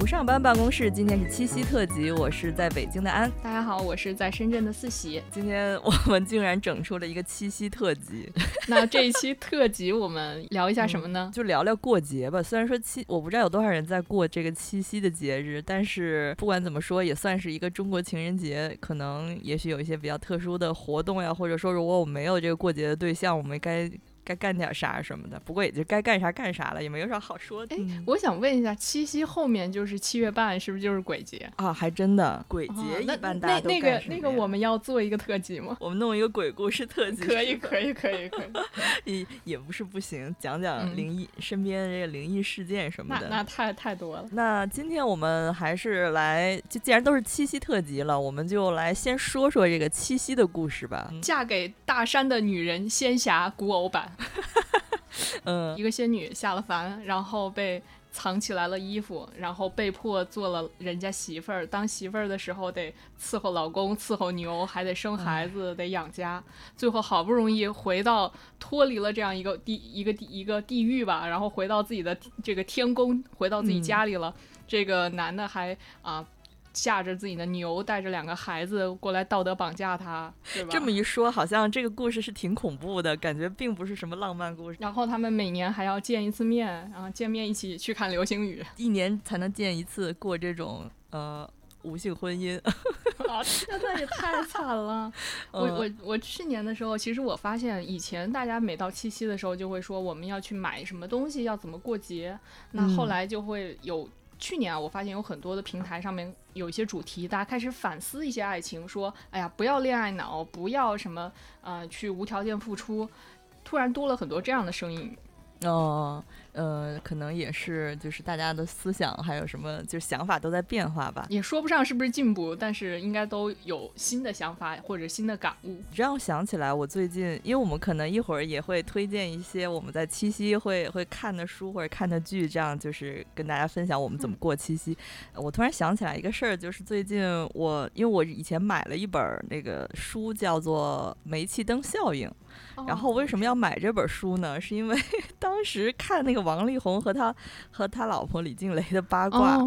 不上班办公室，今天是七夕特辑，我是在北京的安。大家好，我是在深圳的四喜。今天我们竟然整出了一个七夕特辑，那这一期特辑我们聊一下什么呢？就聊聊过节吧。虽然说七，我不知道有多少人在过这个七夕的节日，但是不管怎么说，也算是一个中国情人节。可能也许有一些比较特殊的活动呀，或者说如果我没有这个过节的对象，我们该。该干点啥什么的，不过也就该干啥干啥了，也没有啥好说的。哎，我想问一下，七夕后面就是七月半，是不是就是鬼节啊？还真的，鬼节一般大家都那个那个，我们要做一个特辑吗？我们弄一个鬼故事特 辑，可以可以可以可以，也也不是不行，讲讲灵异身边的这个灵异事件什么的。那那太太多了。那今天我们还是来，就既然都是七夕特辑了，我们就来先说说这个七夕的故事吧。嫁给大山的女人，仙侠古偶版。嗯，一个仙女下了凡，然后被藏起来了衣服，然后被迫做了人家媳妇儿。当媳妇儿的时候得伺候老公，伺候牛，还得生孩子，得养家。最后好不容易回到脱离了这样一个地一个地一个地狱吧，然后回到自己的这个天宫，回到自己家里了。这个男的还啊。驾着自己的牛，带着两个孩子过来道德绑架他，这么一说，好像这个故事是挺恐怖的，感觉并不是什么浪漫故事。然后他们每年还要见一次面，然后见面一起去看流星雨，一年才能见一次，过这种呃无性婚姻。啊，那也太惨了。我我我去年的时候，其实我发现以前大家每到七夕的时候就会说我们要去买什么东西，要怎么过节。那后来就会有。去年啊，我发现有很多的平台上面有一些主题，大家开始反思一些爱情，说，哎呀，不要恋爱脑，不要什么，呃，去无条件付出，突然多了很多这样的声音。哦。呃，可能也是，就是大家的思想还有什么，就是想法都在变化吧。也说不上是不是进步，但是应该都有新的想法或者新的感悟。这样想起来，我最近，因为我们可能一会儿也会推荐一些我们在七夕会会看的书或者看的剧，这样就是跟大家分享我们怎么过七夕。我突然想起来一个事儿，就是最近我因为我以前买了一本那个书，叫做《煤气灯效应》。然后为什么要买这本书呢？是因为 当时看那个王力宏和他和他老婆李静蕾的八卦，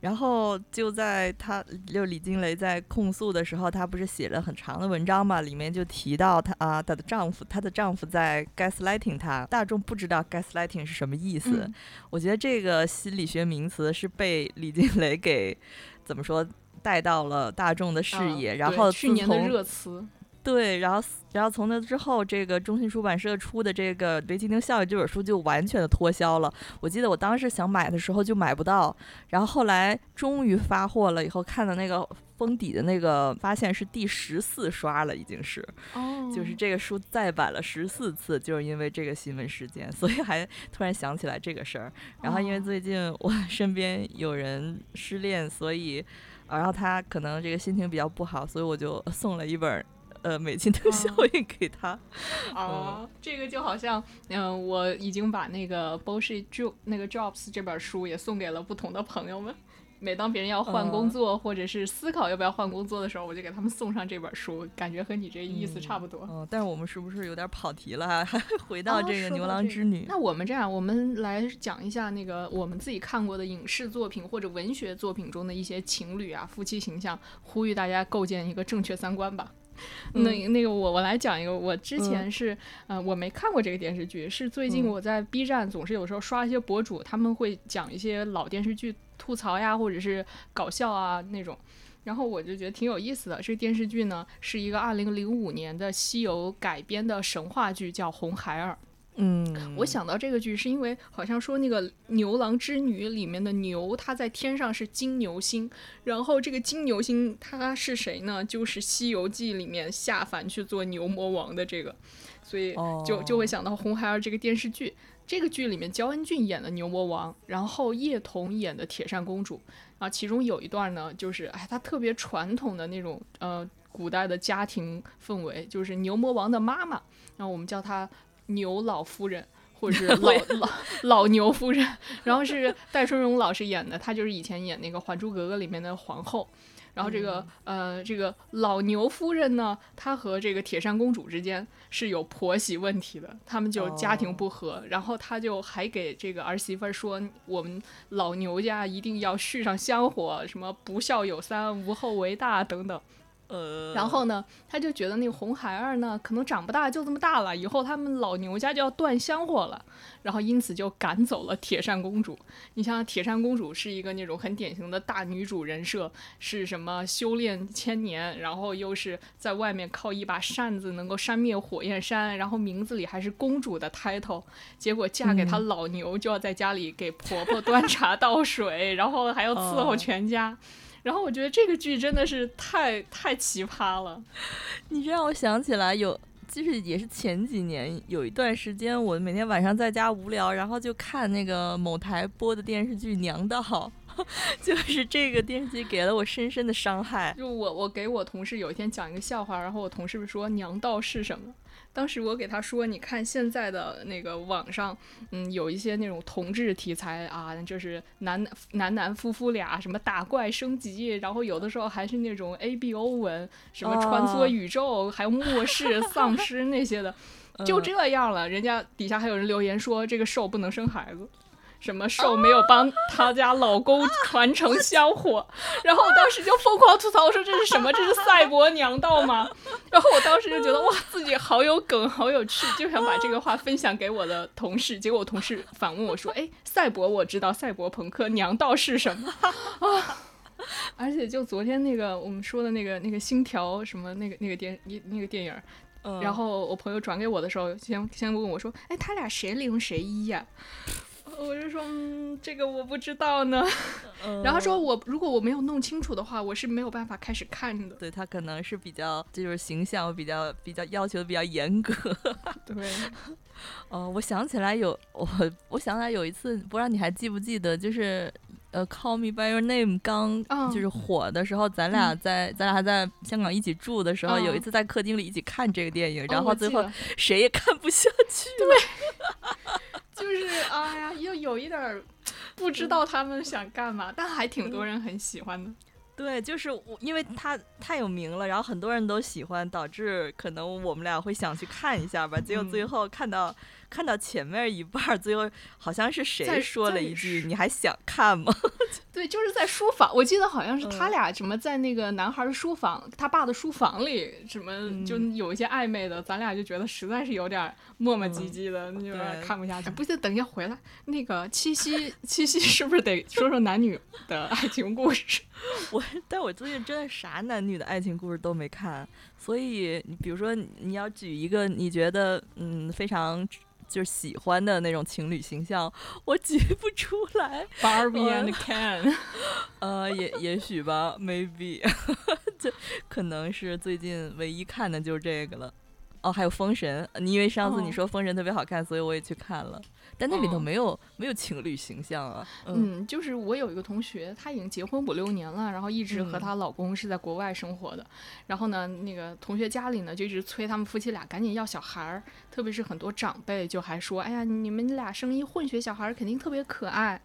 然后就在他就李静蕾在控诉的时候，他不是写了很长的文章嘛？里面就提到她啊，她的丈夫，她的丈夫在 gaslighting 她。大众不知道 gaslighting 是什么意思，我觉得这个心理学名词是被李静蕾给怎么说带到了大众的视野，然后去年的热词。对，然后，然后从那之后，这个中信出版社出的这个《雷吉丁效应》这本书就完全的脱销了。我记得我当时想买的时候就买不到，然后后来终于发货了，以后看到那个封底的那个，发现是第十四刷了，已经是，哦，就是这个书再版了十四次，就是因为这个新闻事件，所以还突然想起来这个事儿。然后因为最近我 身边有人失恋，所以，然后他可能这个心情比较不好，所以我就送了一本。呃，美金的效应给他啊，这个就好像，嗯，我已经把那个 bullshit job 那个 jobs 这本书也送给了不同的朋友们。每当别人要换工作或者是思考要不要换工作的时候，我就给他们送上这本书，感觉和你这意思差不多。嗯，但是我们是不是有点跑题了？还 回到这个牛郎织女？那我们这样，我们来讲一下那个我们自己看过的影视作品或者文学作品中的一些情侣啊、夫妻形象，呼吁大家构建一个正确三观吧。那那个我我来讲一个，我之前是呃我没看过这个电视剧，是最近我在 B 站总是有时候刷一些博主，他们会讲一些老电视剧吐槽呀，或者是搞笑啊那种，然后我就觉得挺有意思的。这个电视剧呢是一个2005年的西游改编的神话剧，叫《红孩儿》。嗯，我想到这个剧是因为好像说那个牛郎织女里面的牛，它在天上是金牛星，然后这个金牛星它是谁呢？就是《西游记》里面下凡去做牛魔王的这个，所以就就会想到《红孩儿》这个电视剧。这个剧里面焦恩俊演的牛魔王，然后叶童演的铁扇公主啊，其中有一段呢，就是哎，他特别传统的那种呃古代的家庭氛围，就是牛魔王的妈妈，然后我们叫她。牛老夫人，或者是 老老老牛夫人，然后是戴春荣老师演的，她就是以前演那个《还珠格格》里面的皇后。然后这个呃这个老牛夫人呢，她和这个铁扇公主之间是有婆媳问题的，他们就家庭不和，然后她就还给这个儿媳妇儿说，我们老牛家一定要续上香火，什么不孝有三，无后为大等等。呃，然后呢，他就觉得那个红孩儿呢，可能长不大，就这么大了，以后他们老牛家就要断香火了，然后因此就赶走了铁扇公主。你像铁扇公主是一个那种很典型的大女主人设，是什么修炼千年，然后又是在外面靠一把扇子能够扇灭火焰山，然后名字里还是公主的 title，结果嫁给他老牛就要在家里给婆婆端茶倒水，然后还要伺候全家。然后我觉得这个剧真的是太太奇葩了，你这让我想起来有，就是也是前几年有一段时间，我每天晚上在家无聊，然后就看那个某台播的电视剧《娘道》，就是这个电视剧给了我深深的伤害。就我我给我同事有一天讲一个笑话，然后我同事说“娘道”是什么？当时我给他说：“你看现在的那个网上，嗯，有一些那种同志题材啊，就是男男男夫妇俩什么打怪升级，然后有的时候还是那种 A B O 文，什么穿梭宇宙，还有末世 丧尸那些的，就这样了。人家底下还有人留言说这个兽不能生孩子。”什么兽没有帮他家老公传承香火，然后我当时就疯狂吐槽，我说这是什么？这是赛博娘道吗？然后我当时就觉得哇，自己好有梗，好有趣，就想把这个话分享给我的同事。结果我同事反问我说：“哎，赛博我知道，赛博朋克娘道是什么？” 啊！而且就昨天那个我们说的那个那个星条什么那个那个电那个电影，然后我朋友转给我的时候，先先问我说：“哎，他俩谁零谁一呀？”我就说，嗯，这个我不知道呢。然后说，我如果我没有弄清楚的话，我是没有办法开始看的。对他可能是比较，就是形象比较比较要求比较严格。对。哦，我想起来有我，我想起来有一次，不知道你还记不记得，就是呃，《Call Me by Your Name》刚就是火的时候，咱俩在咱俩还在香港一起住的时候，有一次在客厅里一起看这个电影，然后最后谁也看不下去。对。就是哎呀，又有一点不知道他们想干嘛，但还挺多人很喜欢的。对，就是我，因为他太有名了，然后很多人都喜欢，导致可能我们俩会想去看一下吧。结果最后看到。看到前面一半，最后好像是谁说了一句：“你还想看吗？” 对，就是在书房，我记得好像是他俩什么在那个男孩的书房，他爸的书房里，什么就有一些暧昧的，咱俩就觉得实在是有点磨磨唧唧的，有点看不下去。不行，等一下回来，那个七夕，七夕是不是得说说男女的爱情故事？我，但我最近真的啥男女的爱情故事都没看，所以你比如说你要举一个你觉得嗯非常。就是喜欢的那种情侣形象，我举不出来。Barbie and Ken，呃，也也许吧，maybe，这可能是最近唯一看的就是这个了。哦，还有《封神》，你因为上次你说《封神》特别好看，所以我也去看了。但那里头没有没有情侣形象啊。嗯，就是我有一个同学，她已经结婚五六年了，然后一直和她老公是在国外生活的。然后呢，那个同学家里呢就一直催他们夫妻俩赶紧要小孩儿，特别是很多长辈就还说：“哎呀，你们俩生一混血小孩肯定特别可爱。”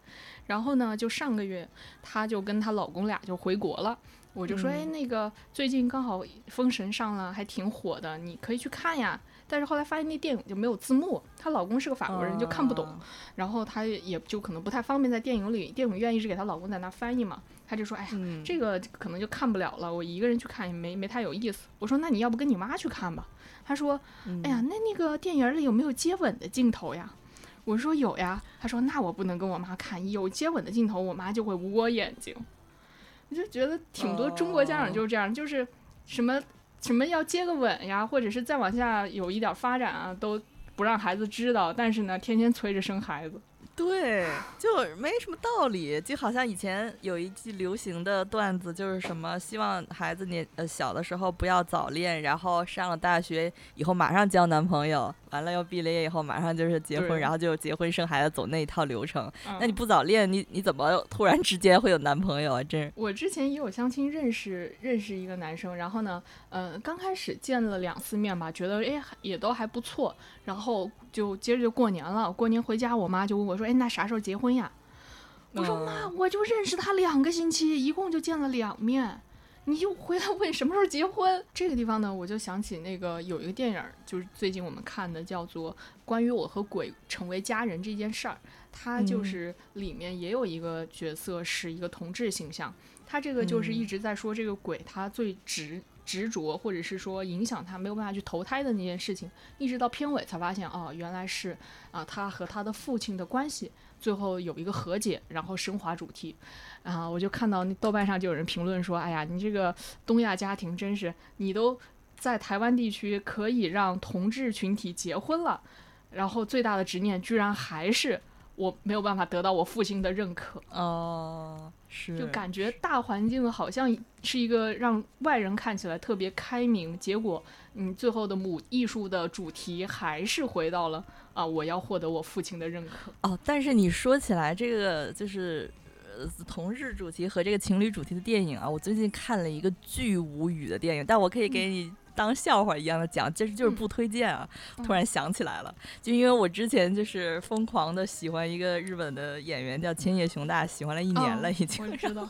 然后呢，就上个月，她就跟她老公俩就回国了。我就说：“哎，那个最近刚好《封神》上了，还挺火的，你可以去看呀。”但是后来发现那电影就没有字幕，她老公是个法国人就看不懂，然后她也就可能不太方便在电影里，电影院一直给她老公在那翻译嘛，她就说，哎呀，这个可能就看不了了，我一个人去看也没没太有意思。我说那你要不跟你妈去看吧？她说，哎呀，那那个电影里有没有接吻的镜头呀？我说有呀。她说那我不能跟我妈看，有接吻的镜头我妈就会捂我眼睛。我就觉得挺多中国家长就是这样，就是什么。什么要接个吻呀，或者是再往下有一点发展啊，都不让孩子知道。但是呢，天天催着生孩子。对，就没什么道理，就好像以前有一句流行的段子，就是什么希望孩子年呃小的时候不要早恋，然后上了大学以后马上交男朋友，完了要毕了业以后马上就是结婚，然后就结婚生孩子走那一套流程。那你不早恋，你你怎么突然之间会有男朋友啊？这我之前也有相亲认识认识一个男生，然后呢，嗯，刚开始见了两次面吧，觉得哎也都还不错，然后。就接着就过年了，过年回家，我妈就问我说：“哎，那啥时候结婚呀？”我说：“妈，我就认识他两个星期，一共就见了两面，你又回来问什么时候结婚。这个地方呢，我就想起那个有一个电影，就是最近我们看的，叫做《关于我和鬼成为家人这件事儿》。它就是里面也有一个角色是一个同志形象，他这个就是一直在说这个鬼他最执执着，或者是说影响他没有办法去投胎的那件事情，一直到片尾才发现哦，原来是啊他和他的父亲的关系。最后有一个和解，然后升华主题，啊，我就看到那豆瓣上就有人评论说：“哎呀，你这个东亚家庭真是，你都在台湾地区可以让同志群体结婚了，然后最大的执念居然还是我没有办法得到我父亲的认可。”哦，是，就感觉大环境好像是一个让外人看起来特别开明，结果你，最后的母艺术的主题还是回到了。啊！我要获得我父亲的认可哦。但是你说起来，这个就是呃同事主题和这个情侣主题的电影啊，我最近看了一个巨无语的电影，但我可以给你。当笑话一样的讲，就是就是不推荐啊！突然想起来了，就因为我之前就是疯狂的喜欢一个日本的演员叫千叶雄大，喜欢了一年了已经。我知道，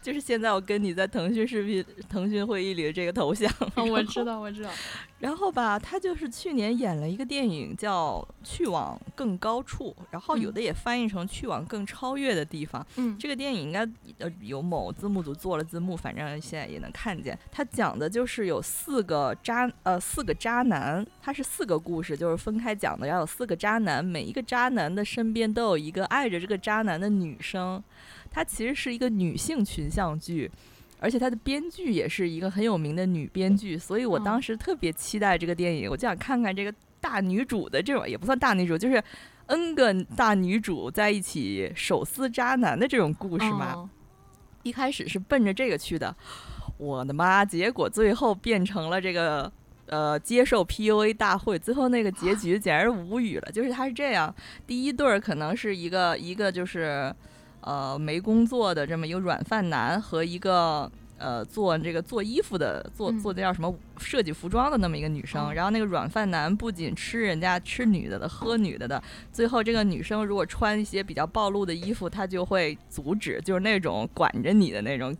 就是现在我跟你在腾讯视频、腾讯会议里的这个头像。我知道，我知道。然后吧，他就是去年演了一个电影叫《去往更高处》，然后有的也翻译成《去往更超越的地方》。嗯，这个电影应该呃有某字幕组做了字幕，反正现在也能看见。他讲的就是有四个。呃，渣呃，四个渣男，他是四个故事，就是分开讲的。要有四个渣男，每一个渣男的身边都有一个爱着这个渣男的女生。它其实是一个女性群像剧，而且它的编剧也是一个很有名的女编剧。所以我当时特别期待这个电影，我就想看看这个大女主的这种，也不算大女主，就是 N 个大女主在一起手撕渣男的这种故事嘛。一开始是奔着这个去的。我的妈！结果最后变成了这个，呃，接受 PUA 大会。最后那个结局简直无语了。就是他是这样，第一对儿可能是一个一个就是，呃，没工作的这么一个软饭男和一个呃做这个做衣服的做做那叫什么设计服装的那么一个女生。然后那个软饭男不仅吃人家吃女的的喝女的的，最后这个女生如果穿一些比较暴露的衣服，他就会阻止，就是那种管着你的那种。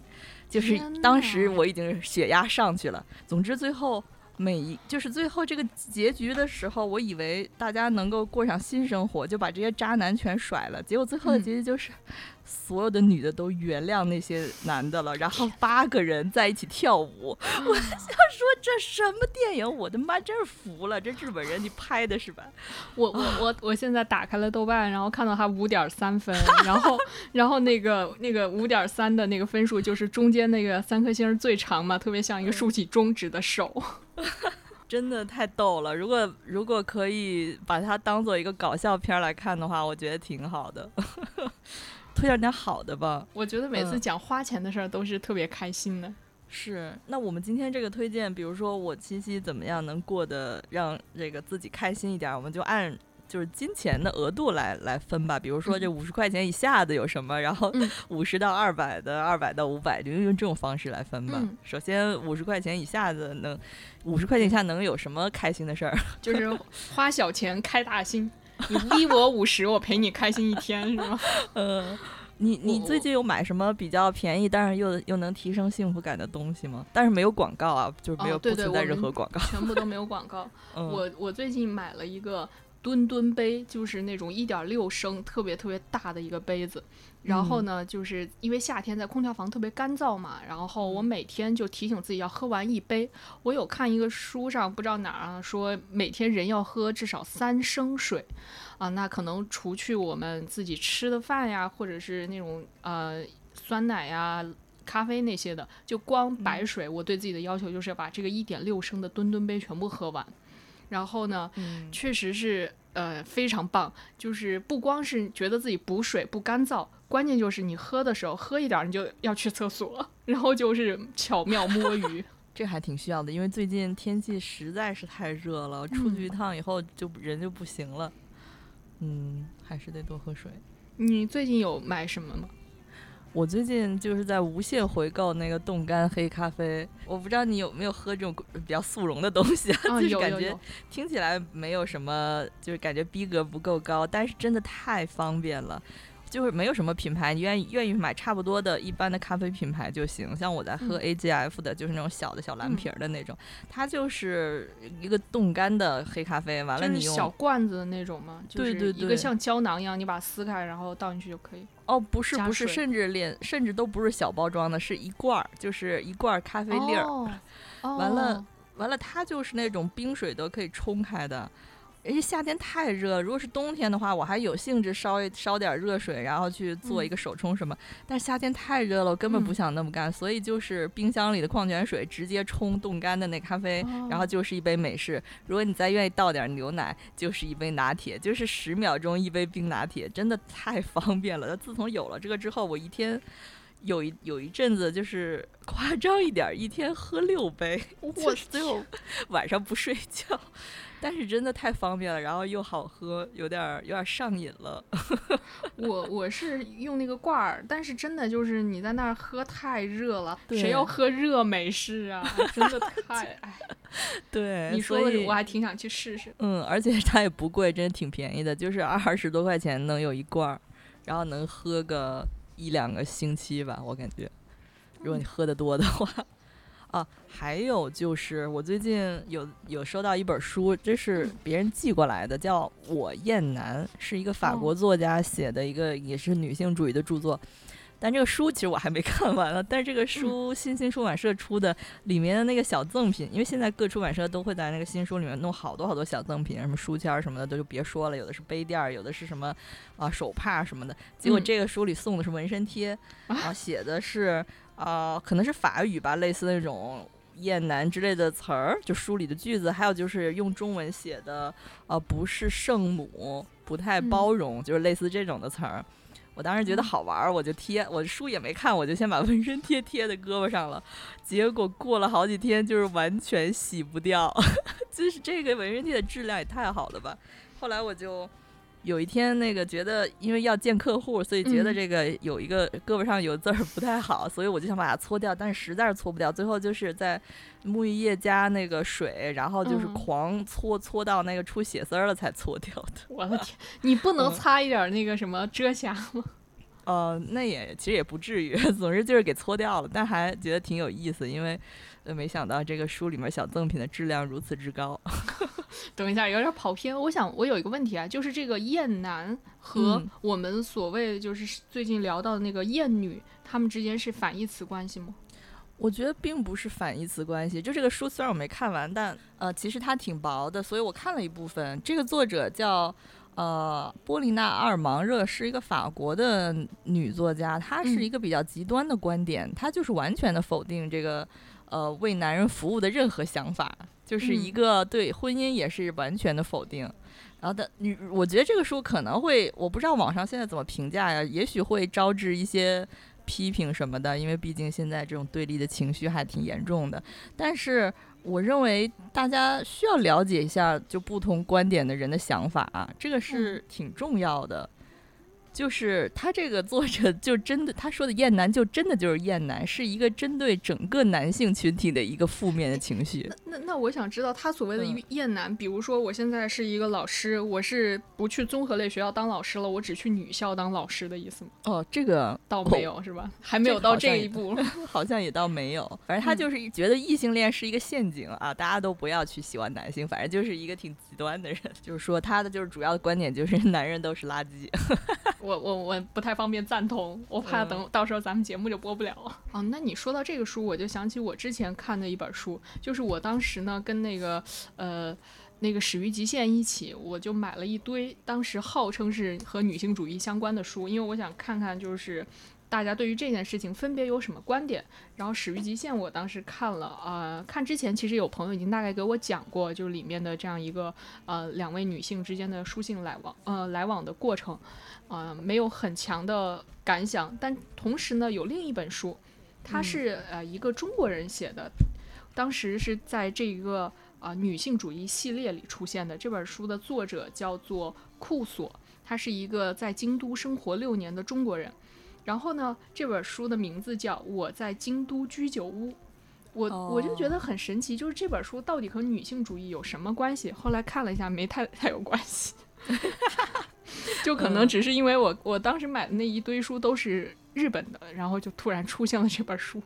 就是当时我已经血压上去了。总之最后每一就是最后这个结局的时候，我以为大家能够过上新生活，就把这些渣男全甩了。结果最后的结局就是。所有的女的都原谅那些男的了，然后八个人在一起跳舞。我想说这什么电影？我的妈，真是服了！这日本人你拍的是吧？我我我我现在打开了豆瓣，然后看到他五点三分，然后 然后那个那个五点三的那个分数就是中间那个三颗星最长嘛，特别像一个竖起中指的手，真的太逗了。如果如果可以把它当做一个搞笑片来看的话，我觉得挺好的。推荐点好的吧，我觉得每次讲花钱的事儿都是特别开心的。是，那我们今天这个推荐，比如说我七夕怎么样能过得让这个自己开心一点，我们就按就是金钱的额度来来分吧。比如说这五十块钱以下的有什么，然后五十到二百的，二百到五百，就用这种方式来分吧。首先五十块钱以下的能，五十块钱以下能有什么开心的事儿？就是花小钱开大心。你逼我五十，我陪你开心一天，是吗？嗯，你你最近有买什么比较便宜，但是又又能提升幸福感的东西吗？但是没有广告啊，就是没有不存在任何广告，全部都 没有广告。我我最近买了一个吨吨杯，就是那种一点六升，特别特别大的一个杯子。然后呢，就是因为夏天在空调房特别干燥嘛，然后我每天就提醒自己要喝完一杯。我有看一个书上不知道哪儿啊说，每天人要喝至少三升水，啊，那可能除去我们自己吃的饭呀，或者是那种呃酸奶呀、咖啡那些的，就光白水，我对自己的要求就是要把这个一点六升的吨吨杯全部喝完。然后呢，确实是呃非常棒，就是不光是觉得自己补水不干燥。关键就是你喝的时候喝一点，你就要去厕所，然后就是巧妙摸鱼，这还挺需要的，因为最近天气实在是太热了，出去一趟以后就人就不行了。嗯，还是得多喝水。你最近有买什么吗？我最近就是在无限回购那个冻干黑咖啡，我不知道你有没有喝这种比较速溶的东西啊？就是感觉听起来没有什么，就是感觉逼格不够高，但是真的太方便了。就是没有什么品牌，你愿意愿意买差不多的一般的咖啡品牌就行。像我在喝 AGF 的，就是那种小的小蓝瓶儿的那种，它就是一个冻干的黑咖啡。完了，你用小罐子的那种吗？对对对，一个像胶囊一样，你把它撕开，然后倒进去就可以。哦，不是不是，甚至连甚至都不是小包装的，是一罐儿，就是一罐咖啡粒儿。完了完了，它就是那种冰水都可以冲开的。而且夏天太热，如果是冬天的话，我还有兴致烧一烧点热水，然后去做一个手冲什么。但是夏天太热了，我根本不想那么干，所以就是冰箱里的矿泉水直接冲冻干的那咖啡，然后就是一杯美式。如果你再愿意倒点牛奶，就是一杯拿铁，就是十秒钟一杯冰拿铁，真的太方便了。那自从有了这个之后，我一天有一有一阵子就是 夸张一点，一天喝六杯，我最后晚上不睡觉。但是真的太方便了，然后又好喝，有点有点上瘾了。我我是用那个罐儿，但是真的就是你在那儿喝太热了，谁要喝热美式啊？真的 太哎。对，你说的我还挺想去试试。嗯，而且它也不贵，真的挺便宜的，就是二十多块钱能有一罐儿，然后能喝个一两个星期吧，我感觉，如果你喝的多的话。啊，还有就是我最近有有收到一本书，这是别人寄过来的，叫《我厌男》，是一个法国作家写的一个也是女性主义的著作。但这个书其实我还没 看完了，但是这个书新星出版社出的，里面的那个小赠品，因为现在各出版社都会在那个新书里面弄好多好多小赠品，什么书签什么的都就别说了，有的是杯垫，有的是什么啊手帕什么的。结果这个书里送的是纹身贴，啊写的是。啊，可能是法语吧，类似那种“厌男”之类的词儿，就书里的句子，还有就是用中文写的，呃，不是圣母，不太包容，就是类似这种的词儿。我当时觉得好玩儿，我就贴，我书也没看，我就先把纹身贴贴在胳膊上了。结果过了好几天，就是完全洗不掉，就是这个纹身贴的质量也太好了吧。后来我就。有一天，那个觉得因为要见客户，所以觉得这个有一个胳膊上有字儿不太好，所以我就想把它搓掉，但是实在是搓不掉。最后就是在沐浴液加那个水，然后就是狂搓搓到那个出血丝了才搓掉的。我的天，你不能擦一点那个什么遮瑕吗？呃，那也其实也不至于，总之就是给搓掉了，但还觉得挺有意思，因为。没想到这个书里面小赠品的质量如此之高。等一下，有点跑偏。我想，我有一个问题啊，就是这个厌男和我们所谓就是最近聊到的那个厌女，他们之间是反义词关系吗？我觉得并不是反义词关系。就这个书虽然我没看完，但呃，其实它挺薄的，所以我看了一部分。这个作者叫呃波丽娜·阿尔芒热，是一个法国的女作家，她是一个比较极端的观点，她就是完全的否定这个。呃，为男人服务的任何想法，就是一个对婚姻也是完全的否定。然后的女，我觉得这个书可能会，我不知道网上现在怎么评价呀，也许会招致一些批评什么的，因为毕竟现在这种对立的情绪还挺严重的。但是我认为大家需要了解一下，就不同观点的人的想法，啊这个是挺重要的。就是他这个作者就真的他说的厌男就真的就是厌男，是一个针对整个男性群体的一个负面的情绪。那那我想知道他所谓的厌男，比如说我现在是一个老师，我是不去综合类学校当老师了，我只去女校当老师的意思吗？哦，这个倒没有是吧？还没有到这一步 好像也倒没有。反正他就是觉得异性恋是一个陷阱啊，大家都不要去喜欢男性，反正就是一个挺极端的人。就是说他的就是主要的观点就是 男人都是垃圾。我我我不太方便赞同，我怕等到时候咱们节目就播不了了。哦，那你说到这个书，我就想起我之前看的一本书，就是我当时呢跟那个呃那个始于极限一起，我就买了一堆，当时号称是和女性主义相关的书，因为我想看看就是。大家对于这件事情分别有什么观点？然后《始于极限》，我当时看了，呃，看之前其实有朋友已经大概给我讲过，就是里面的这样一个呃两位女性之间的书信来往，呃来往的过程，呃没有很强的感想。但同时呢，有另一本书，它是呃一个中国人写的，当时是在这一个啊女性主义系列里出现的。这本书的作者叫做库索，他是一个在京都生活六年的中国人。然后呢，这本书的名字叫《我在京都居酒屋》，我我就觉得很神奇，就是这本书到底和女性主义有什么关系？后来看了一下，没太太有关系。就可能只是因为我我当时买的那一堆书都是日本的，然后就突然出现了这本书。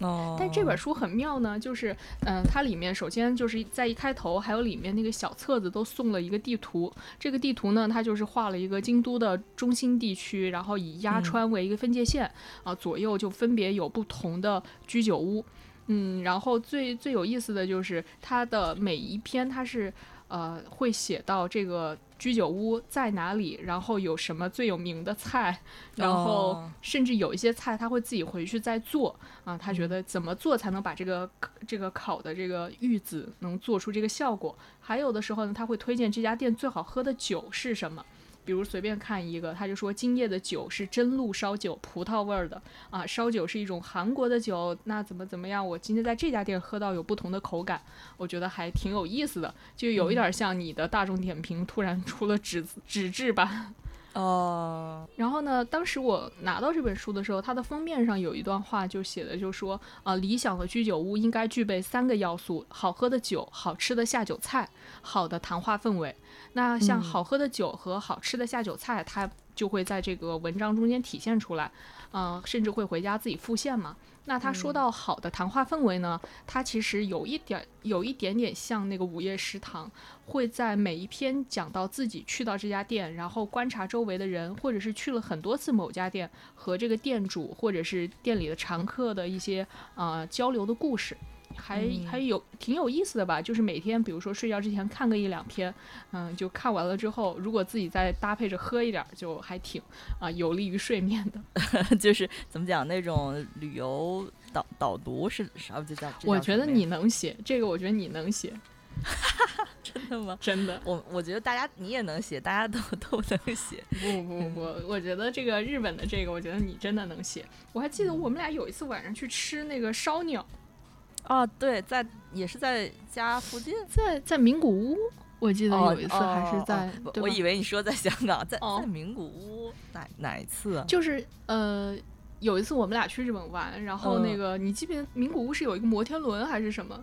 哦，但这本书很妙呢，就是，嗯、它里面首先就是在一开头，还有里面那个小册子都送了一个地图。这个地图呢，它就是画了一个京都的中心地区，然后以鸭川为一个分界线，啊，左右就分别有不同的居酒屋。嗯，然后最最有意思的就是它的每一篇，它是呃会写到这个居酒屋在哪里，然后有什么最有名的菜，然后哦甚至有一些菜他会自己回去再做啊，他嗯觉得怎么做才能把这个这个烤的这个玉子能做出这个效果。还有的时候呢，他会推荐这家店最好喝的酒是什么。比如随便看一个，他就说今夜的酒是真露烧酒，葡萄味儿的啊，烧酒是一种韩国的酒，那怎么怎么样？我今天在这家店喝到有不同的口感，我觉得还挺有意思的，就有一点像你的大众点评突然出了纸纸质版。哦，然后呢，当时我拿到这本书的时候，它的封面上有一段话，就写的就说啊、理想的居酒屋应该具备三个要素：好喝的酒、好吃的下酒菜、好的谈话氛围。那像嗯好喝的酒和好吃的下酒菜，它就会在这个文章中间体现出来，嗯、甚至会回家自己复现嘛。那他说到好的谈话氛围呢，他其实有一点有一点点像那个午夜食堂，会在每一篇讲到自己去到这家店，然后观察周围的人，或者是去了很多次某家店和这个店主或者是店里的常客的一些呃交流的故事。还嗯还有挺有意思的吧，就是每天，比如说睡觉之前看个一两篇，嗯，就看完了之后，如果自己再搭配着喝一点儿，就还挺啊、有利于睡眠的。就是怎么讲那种旅游导导读是啥？就叫这我觉得你能写这个，我觉得你能写，真的吗？真的。我我觉得大家你也能写，大家都都能写。不不不，我觉得这个日本的这个，我觉得你真的能写。我还记得我们俩有一次晚上去吃那个烧鸟，哦，对，在也是在家附近。在在名古屋，我记得哦有一次还是在，我以为你说在香港，在 哦在名古屋哪哪一次啊？就是呃，有一次我们俩去日本玩，然后那嗯个、你记不记得名古屋是有一个摩天轮还是什么？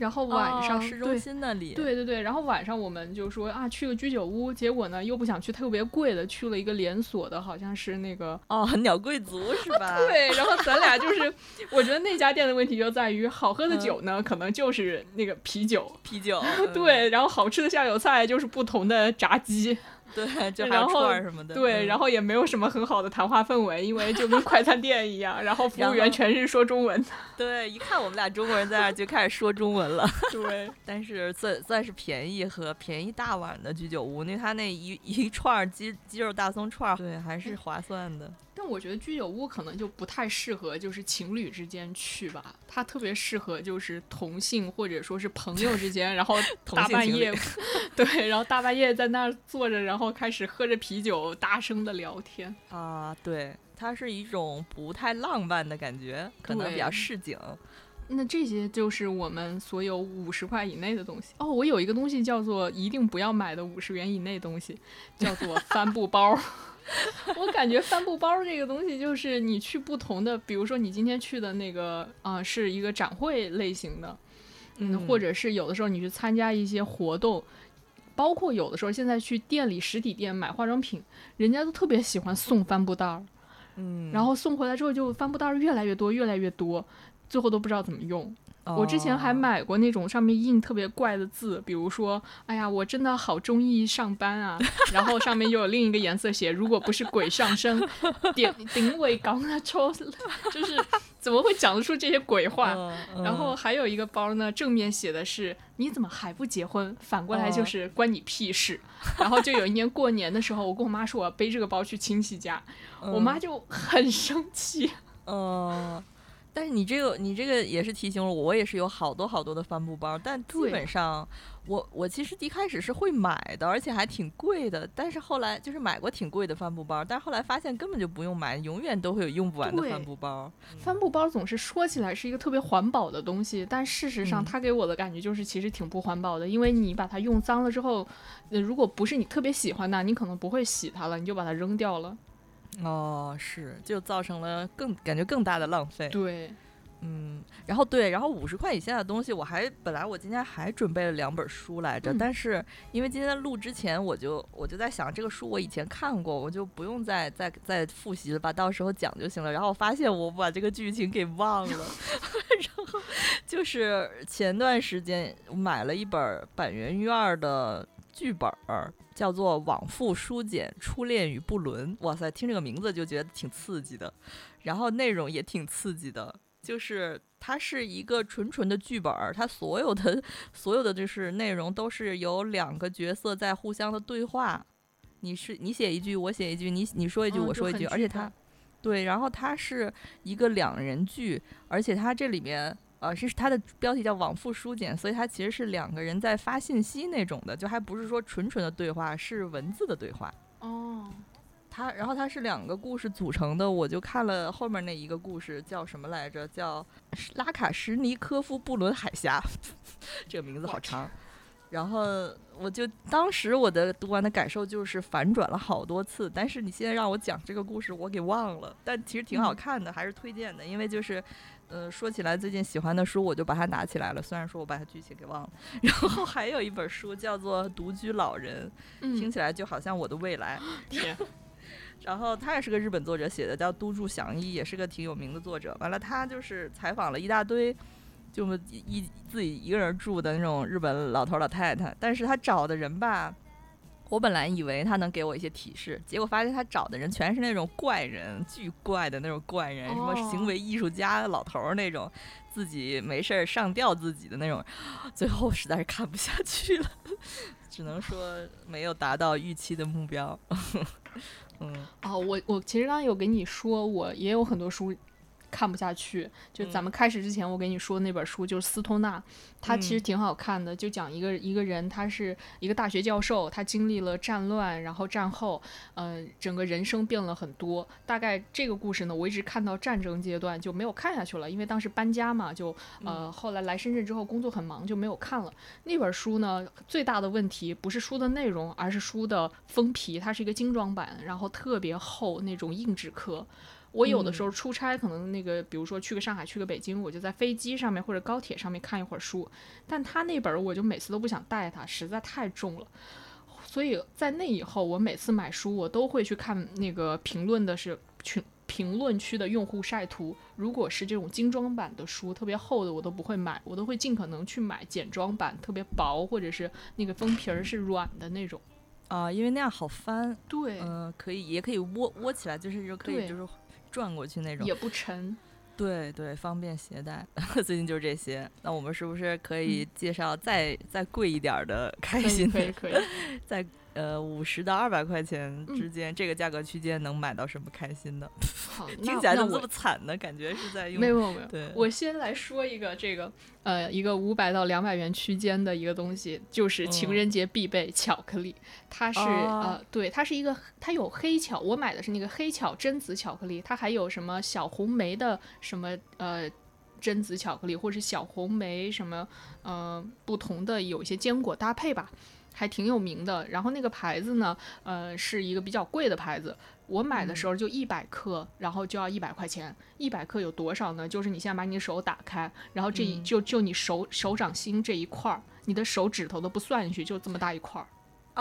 然后晚上、哦市中心那里。对对对，然后晚上我们就说啊，去个居酒屋，结果呢又不想去特别贵的，去了一个连锁的，好像是那个。哦，鸟贵族是吧？对，然后咱俩就是，我觉得那家店的问题就在于，好喝的嗯酒呢，可能就是那个啤酒，啤酒。嗯对，然后好吃的下酒菜就是不同的炸鸡，对，就还有然后串儿什么的。对，嗯然后也没有什么很好的谈话氛围，因为就跟快餐店一样，然后服务员全是说中文的，对，一看我们俩中国人在那儿就开始说中文了。对，但是算算是便宜和便宜大碗的居酒屋，因为他那一一串儿鸡鸡肉大葱串儿，对，还是划算的。但我觉得居酒屋可能就不太适合就是情侣之间去吧，它特别适合就是同性或者说是朋友之间，然后 大半夜，对，然后大半夜在那儿坐着，然后开始喝着啤酒，大声的聊天。啊，对，它是一种不太浪漫的感觉，可能比较市井。那这些就是我们所有五十块以内的东西哦。我有一个东西叫做一定不要买的五十元以内东西，叫做帆布包。我感觉帆布包这个东西，就是你去不同的，比如说你今天去的那个啊、是一个展会类型的，嗯，嗯或者是有的时候你去参加一些活动，包括有的时候现在去店里实体店买化妆品，人家都特别喜欢送帆布袋儿。嗯，然后送回来之后，就帆布袋儿越来越多，越来越多，最后都不知道怎么用。我之前还哦买过那种上面印特别怪的字，比如说“哎呀，我真的好中意上班啊”，然后上面又有另一个颜色写“如果不是鬼上身，点顶尾港啊抽”，就是怎么会讲得出这些鬼话？嗯然后嗯还有一个包呢，正面写的是“你怎么还不结婚”，反过来就哦是“关你屁事”。然后就有一年过年的时候，我跟我妈说我要背这个包去亲戚家，我妈就很生气。嗯。但是你这个，你这个也是提醒了我，我也是有好多好多的帆布包，但基本上我我其实一开始是会买的，而且还挺贵的。但是后来就是买过挺贵的帆布包，但是后来发现根本就不用买，永远都会有用不完的帆布包。帆布包总是说起来是一个特别环保的东西，但事实上嗯它给我的感觉就是其实挺不环保的，因为你把它用脏了之后，呃，如果不是你特别喜欢的，你可能不会洗它了，你就把它扔掉了。哦，是，就造成了更感觉更大的浪费。对，嗯，然后对，然后五十块以下的东西，我还本来我今天还准备了两本书来着，嗯但是因为今天录之前，我就我就在想这个书我以前看过，我就不用再再再复习了吧，到时候讲就行了。然后我发现我把这个剧情给忘了，然后就是前段时间我买了一本板垣瑞二的剧本儿。叫做《往复书简：初恋与不伦》，哇塞，听这个名字就觉得挺刺激的，然后内容也挺刺激的，就是它是一个纯纯的剧本儿，它所有的所有的就是内容都是由两个角色在互相的对话，你是你写一句，我写一句，你你说一句，我说一句，而且它对，然后它是一个两人剧，而且它这里面。呃，是它的标题叫往复书简，所以它其实是两个人在发信息那种的，就还不是说纯纯的对话，是文字的对话。哦，它，然后它是两个故事组成的，我就看了后面那一个故事，叫什么来着？叫拉卡什尼科夫布伦海峡，这个名字好长。然后我就当时我的读完的感受就是反转了好多次，但是你现在让我讲这个故事，我给忘了。但其实挺好嗯看的，还是推荐的，因为就是，呃，说起来最近喜欢的书，我就把它拿起来了。虽然说我把它剧情给忘了。然后还有一本书叫做《独居老人》，听嗯，起来就好像我的未来。天，然后他也是个日本作者写的，叫都筑祥一，也是个挺有名的作者。完了，他就是采访了一大堆，就一一自己一个人住的那种日本老头老太太。但是他找的人吧，我本来以为他能给我一些提示，结果发现他找的人全是那种怪人，巨怪的那种怪人，什么哦行为艺术家老头儿那种，自己没事儿上吊自己的那种。最后实在是看不下去了，只能说没有达到预期的目标。嗯。哦，我我其实刚刚有跟你说，我也有很多书看不下去。就咱嗯们开始之前，我给你说那本书就是斯托纳，他其实嗯挺好看的，就讲一个一个人，他是一个大学教授，他经历了战乱，然后战后，呃，整个人生变了很多。大概这个故事呢，我一直看到战争阶段就没有看下去了，因为当时搬家嘛，就呃后来来深圳之后工作很忙就没有看了。那本书呢，最大的问题不是书的内容，而是书的封皮，它是一个精装版，然后特别厚那种硬纸壳。我有的时候出差，可能那个，比如说去个上海，去个北京，我就在飞机上面或者高铁上面看一会儿书。但他那本儿我就每次都不想带它，实在太重了。所以在那以后，我每次买书，我都会去看那个评论的是群评论区的用户晒图。如果是这种精装版的书，特别厚的，我都不会买，我都会尽可能去买简装版，特别薄或者是那个封皮儿是软的那种。啊，因为那样好翻，对，嗯、可以，也可以窝窝起来，就是就可以就是转过去那种，也不沉。对对，方便携带。最近就是这些，那我们是不是可以介绍再、再贵一点的开可以心可以可以。在呃五十到二百块钱嗯之间、这个价格区间能买到什么开心的？好，听起来怎么这么惨呢？感觉是在用没有没有，对我先来说一个这个呃一个五百到两百元区间的一个东西，就是情嗯人节必备巧克力。它是、哦呃对，它是一个它有黑巧，我买的是那个黑巧榛子巧克力，它还有什么小红莓的什么呃。榛子巧克力，或是小红莓什么，呃，不同的有一些坚果搭配吧，还挺有名的。然后那个牌子呢，呃，是一个比较贵的牌子，我买的时候就一百克，然后就要一百块钱。一百克有多少呢？就是你现在把你的手打开，然后这一、嗯就就你手手掌心这一块儿，你的手指头都不算进去，就这么大一块儿。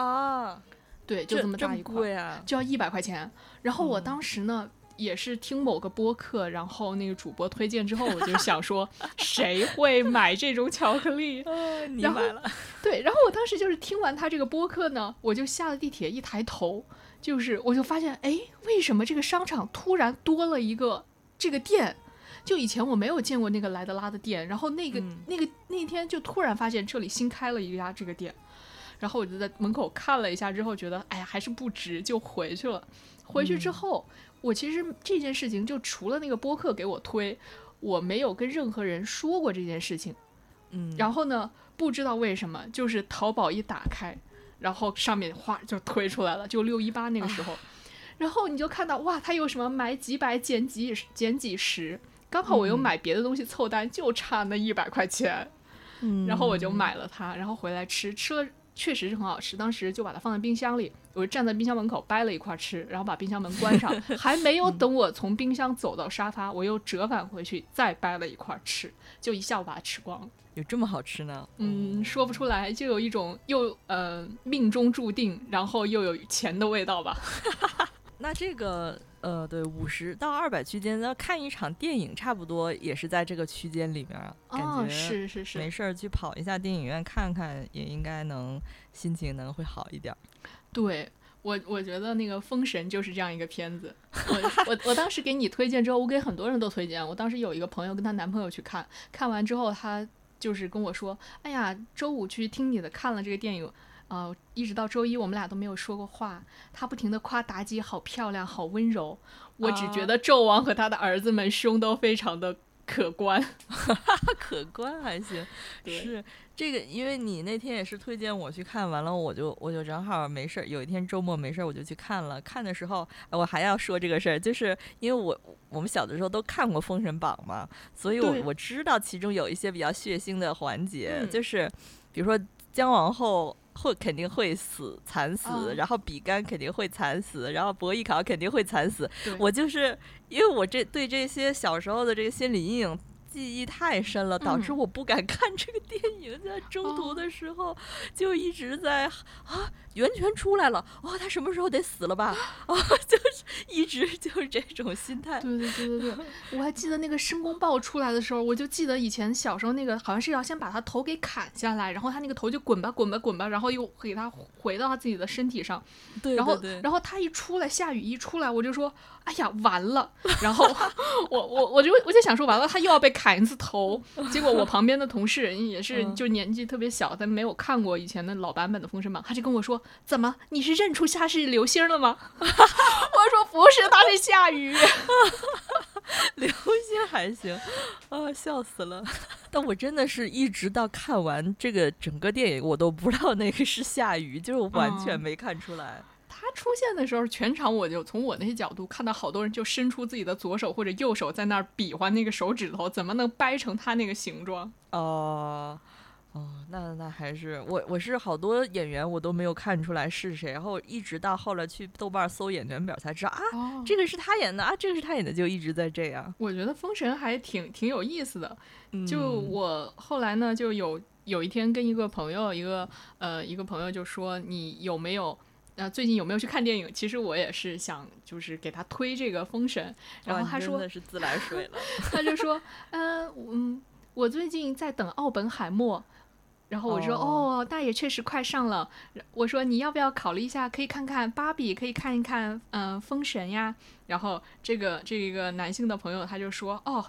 啊，对，就这么大一块儿！就要一百块钱。然后我嗯当时呢。也是听某个播客，然后那个主播推荐之后，我就想说，谁会买这种巧克力？哦，你买了，对，然后我当时就是听完他这个播客呢，我就下了地铁，一抬头，就是我就发现，哎，为什么这个商场突然多了一个这个店？就以前我没有见过那个莱德拉的店，然后那个、嗯那个那天就突然发现这里新开了一家这个店，然后我就在门口看了一下之后，觉得哎呀还是不值，就回去了。回去之嗯后，我其实这件事情就除了那个播客给我推，我没有跟任何人说过这件事情。嗯，然后呢，不知道为什么，就是淘宝一打开，然后上面哗就推出来了，就六一八那个时候，然后你就看到哇，它有什么买几百减几减几十，刚好我又嗯买别的东西凑单，就差那一百块钱，嗯，然后我就买了它，然后回来吃，吃了。确实是很好吃，当时就把它放在冰箱里，我就站在冰箱门口掰了一块吃，然后把冰箱门关上，还没有等我从冰箱走到沙发，我又折返回去再掰了一块吃，就一下午把它吃光了。有这么好吃呢？嗯，说不出来，就有一种又呃命中注定，然后又有钱的味道吧。那这个呃，对，五十到二百区间，那看一场电影差不多也是在这个区间里面哦，觉是是是，没事儿去跑一下电影院看看，也应该能心情能会好一点儿。对我，我觉得那个《封神》就是这样一个片子。我我我当时给你推荐之后，我给很多人都推荐。我当时有一个朋友跟她男朋友去看，看完之后她就是跟我说：“哎呀，周五去听你的，看了这个电影。”呃，一直到周一，我们俩都没有说过话。他不停的夸妲己好漂亮，好温柔。我只觉啊得纣王和他的儿子们胸都非常的可观。可观还行，是这个，因为你那天也是推荐我去看，完了我就我就正好没事儿，有一天周末没事儿我就去看了。看的时候，呃我还要说这个事儿，就是因为我我们小的时候都看过《封神榜》嘛，所以我我知道其中有一些比较血腥的环节，嗯就是比如说姜王后。会肯定会死惨死，啊。然后比干肯定会惨死，然后伯邑考肯定会惨死，我就是因为我这对这些小时候的这个心理阴影记忆太深了，导致嗯。我不敢看这个电影，在中途哦。的时候就一直在啊，源泉出来了，哇、他什么时候得死了吧？啊，就是一直就是这种心态。对对对对对，我还记得那个申公豹出来的时候，我就记得以前小时候那个好像是要先把他头给砍下来，然后他那个头就滚吧滚吧滚吧，然后又给他回到他自己的身体上，对。然后然后他一出来，下雨一出来，我就说，哎呀完了，然后 我我我就我就想说完了，他又要被砍一次头，结果我旁边的同事也是嗯就年纪特别小，但没有看过以前的老版本的《封神榜》，他就跟我说，怎么你是认出他是流星了吗？我说不是，他是夏雨。流星还行，啊，笑死了。但我真的是一直到看完这个整个电影，我都不知道那个是夏雨，就是我完全嗯没看出来。他出现的时候，全场我就从我那些角度看到好多人就伸出自己的左手或者右手在那儿比划那个手指头，怎么能掰成他那个形状？哦，哦，那那还是我我是好多演员我都没有看出来是谁，然后一直到后来去豆瓣搜演员表才知道啊，哦这个是他演的啊，这个是他演的，就一直在这样。我觉得《封神》还挺挺有意思的。就嗯我后来呢，就有有一天跟一个朋友，一个呃一个朋友就说，你有没有呃最近有没有去看电影？其实我也是想就是给他推这个《封神》，然后他说的是自来水了，他就说，呃嗯，我最近在等奥本海默。然后我说哦哦，那也确实快上了。我说你要不要考虑一下，可以看看芭比，可以看一看嗯、呃封神呀。然后这个这个男性的朋友他就说哦，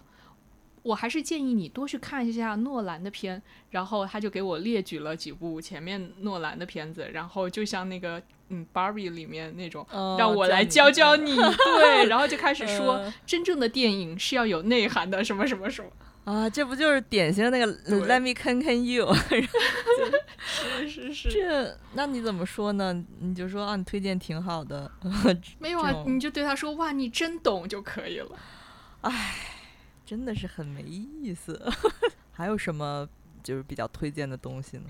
我还是建议你多去看一下诺兰的片。然后他就给我列举了几部前面诺兰的片子，然后就像那个嗯 Barbie 里面那种。哦让我来教教教你，对，然后就开始说呃真正的电影是要有内涵的，什么什么什么，啊，这不就是典型的那个 Let me 看看 you？是是是，这那你怎么说呢？你就说啊，你推荐挺好的，没有啊，你就对他说哇，你真懂就可以了。真的是很没意思。还有什么就是比较推荐的东西呢？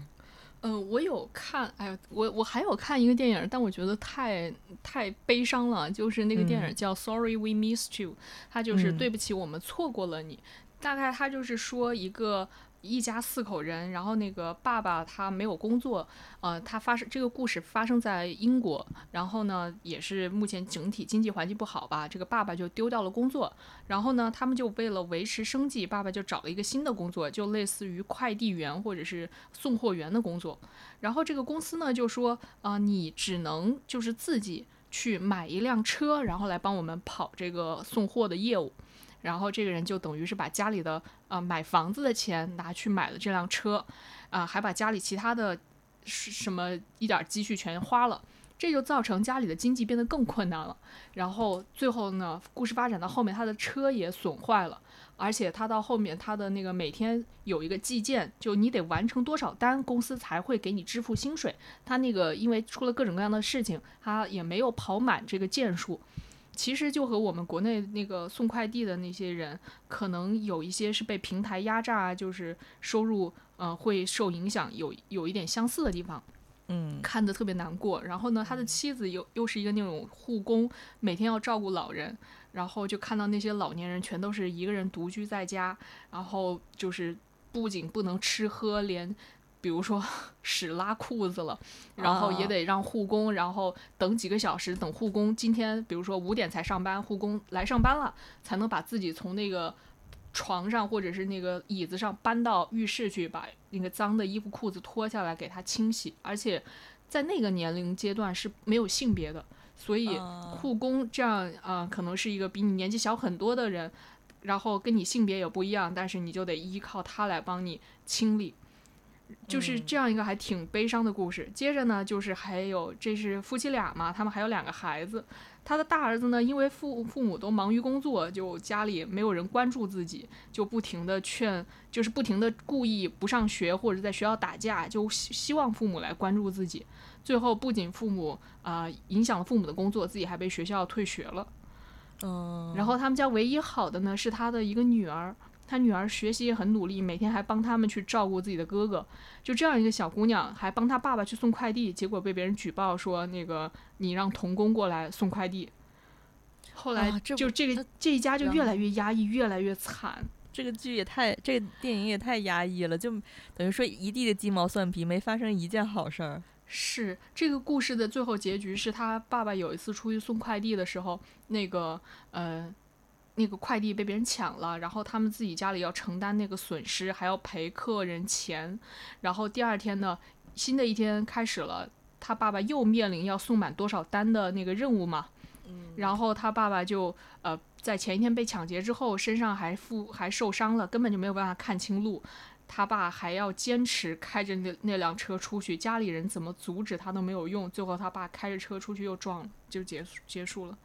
嗯，我有看，哎呀，我我还有看一个电影，但我觉得太太悲伤了，就是那个电影嗯叫《Sorry We Missed You》，它就是嗯对不起，我们错过了你。大概他就是说一个一家四口人，然后那个爸爸他没有工作，呃，他发生这个故事发生在英国，然后呢，也是目前整体经济环境不好吧，这个爸爸就丢掉了工作，然后呢，他们就为了维持生计，爸爸就找了一个新的工作，就类似于快递员或者是送货员的工作。然后这个公司呢就说，啊、你只能就是自己去买一辆车，然后来帮我们跑这个送货的业务。然后这个人就等于是把家里的呃买房子的钱拿去买了这辆车，啊、还把家里其他的什么一点积蓄全花了。这就造成家里的经济变得更困难了。然后最后呢，故事发展到后面，他的车也损坏了，而且他到后面他的那个每天有一个计件，就你得完成多少单，公司才会给你支付薪水。他那个因为出了各种各样的事情，他也没有跑满这个件数。其实就和我们国内那个送快递的那些人，可能有一些是被平台压榨，就是收入呃会受影响，有有一点相似的地方。嗯看得特别难过。然后呢，他的妻子又又是一个那种护工，每天要照顾老人，然后就看到那些老年人全都是一个人独居在家，然后就是不仅不能吃喝，连比如说 屎拉裤子了，然后也啊得让护工，然后等几个小时，等护工今天比如说五点才上班，护工来上班了，才能把自己从那个床上或者是那个椅子上搬到浴室去，把那个脏的衣服裤子脱下来给他清洗，而且在那个年龄阶段是没有性别的，所以啊护工这样啊、可能是一个比你年纪小很多的人，然后跟你性别也不一样，但是你就得依靠他来帮你清理。就是嗯这样一个还挺悲伤的故事。接着呢，就是还有这是夫妻俩嘛，他们还有两个孩子。他的大儿子呢，因为父父母都忙于工作，就家里没有人关注自己，就不停的劝，就是不停的故意不上学或者在学校打架，就希希望父母来关注自己。最后不仅父母啊、影响了父母的工作，自己还被学校退学了。嗯，然后他们家唯一好的呢是他的一个女儿，他女儿学习也很努力，每天还帮他们去照顾自己的哥哥。就这样一个小姑娘，还帮她爸爸去送快递，结果被别人举报说那个你让童工过来送快递。后来就这个那这一家就越来越压抑，越来越惨。这个剧也太，这个电影也太压抑了，就等于说一地的鸡毛蒜皮，没发生一件好事儿。是这个故事的最后结局是他爸爸有一次出去送快递的时候，那个呃，那个快递被别人抢了，然后他们自己家里要承担那个损失，还要赔客人钱。然后第二天呢，新的一天开始了，他爸爸又面临要送满多少单的那个任务嘛。嗯然后他爸爸就呃，在前一天被抢劫之后，身上还负还受伤了，根本就没有办法看清路。他爸还要坚持开着那那辆车出去，家里人怎么阻止他都没有用。最后他爸开着车出去又撞了，就结束结束了，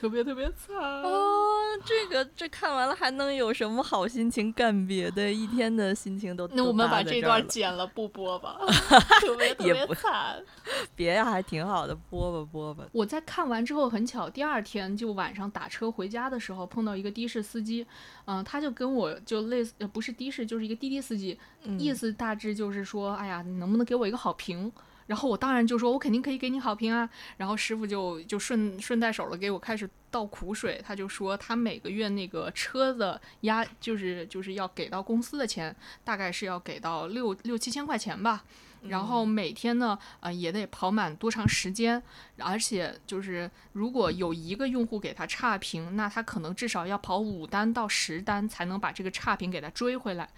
特别特别惨。哦，这个这看完了还能有什么好心情干别的？一天的心情都那我们把这段剪了不播吧，特别特别惨。别呀，还挺好的，播吧播吧。我在看完之后很巧，第二天就晚上打车回家的时候碰到一个的士司机，嗯、他就跟我就类似，呃，不是的士，就是一个滴滴司机，嗯意思大致就是说，哎呀，你能不能给我一个好评？然后我当然就说，我肯定可以给你好评啊。然后师傅就就顺顺带手了，给我开始倒苦水。他就说，他每个月那个车的押，就是就是要给到公司的钱，大概是要给到六六七千块钱吧。然后每天呢，呃，也得跑满多长时间，而且就是如果有一个用户给他差评，那他可能至少要跑五单到十单才能把这个差评给他追回来，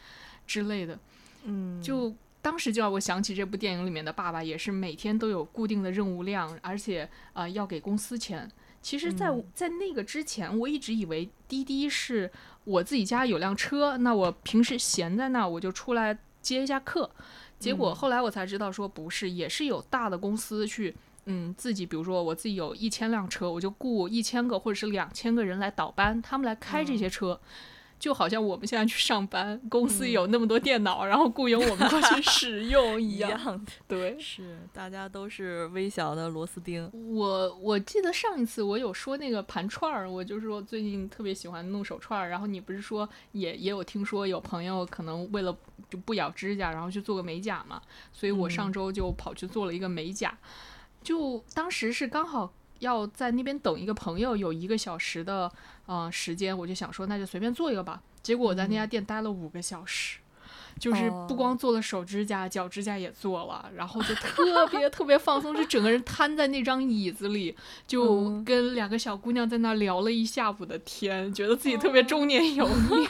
之类的。嗯，就当时就让我想起这部电影里面的爸爸，也是每天都有固定的任务量，而且呃要给公司钱。其实在，在、嗯那个之前，我一直以为滴滴是我自己家有辆车，那我平时闲在那，我就出来接一下客。结果嗯后来我才知道，说不是，也是有大的公司去，嗯，自己比如说我自己有一千辆车，我就雇一千个或者是两千个人来倒班，他们来开这些车。就好像我们现在去上班，公司嗯有那么多电脑，然后雇佣我们过去使用一一样。对，是大家都是微小的螺丝钉。我我记得上一次我有说那个盘串儿，我就是说最近特别喜欢弄手串儿，然后你不是说也也有听说有朋友可能为了就不咬指甲，然后去做个美甲嘛，所以我上嗯周就跑去做了一个美甲，就当时是刚好要在那边等一个朋友，有一个小时的呃时间，我就想说那就随便做一个吧，结果我在那家店待了五个小时。就是不光做了手指甲，脚指甲也做了，然后就特别特别放松，就整个人瘫在那张椅子里，就嗯跟两个小姑娘在那聊了一下午的天，觉得自己特别中年油腻。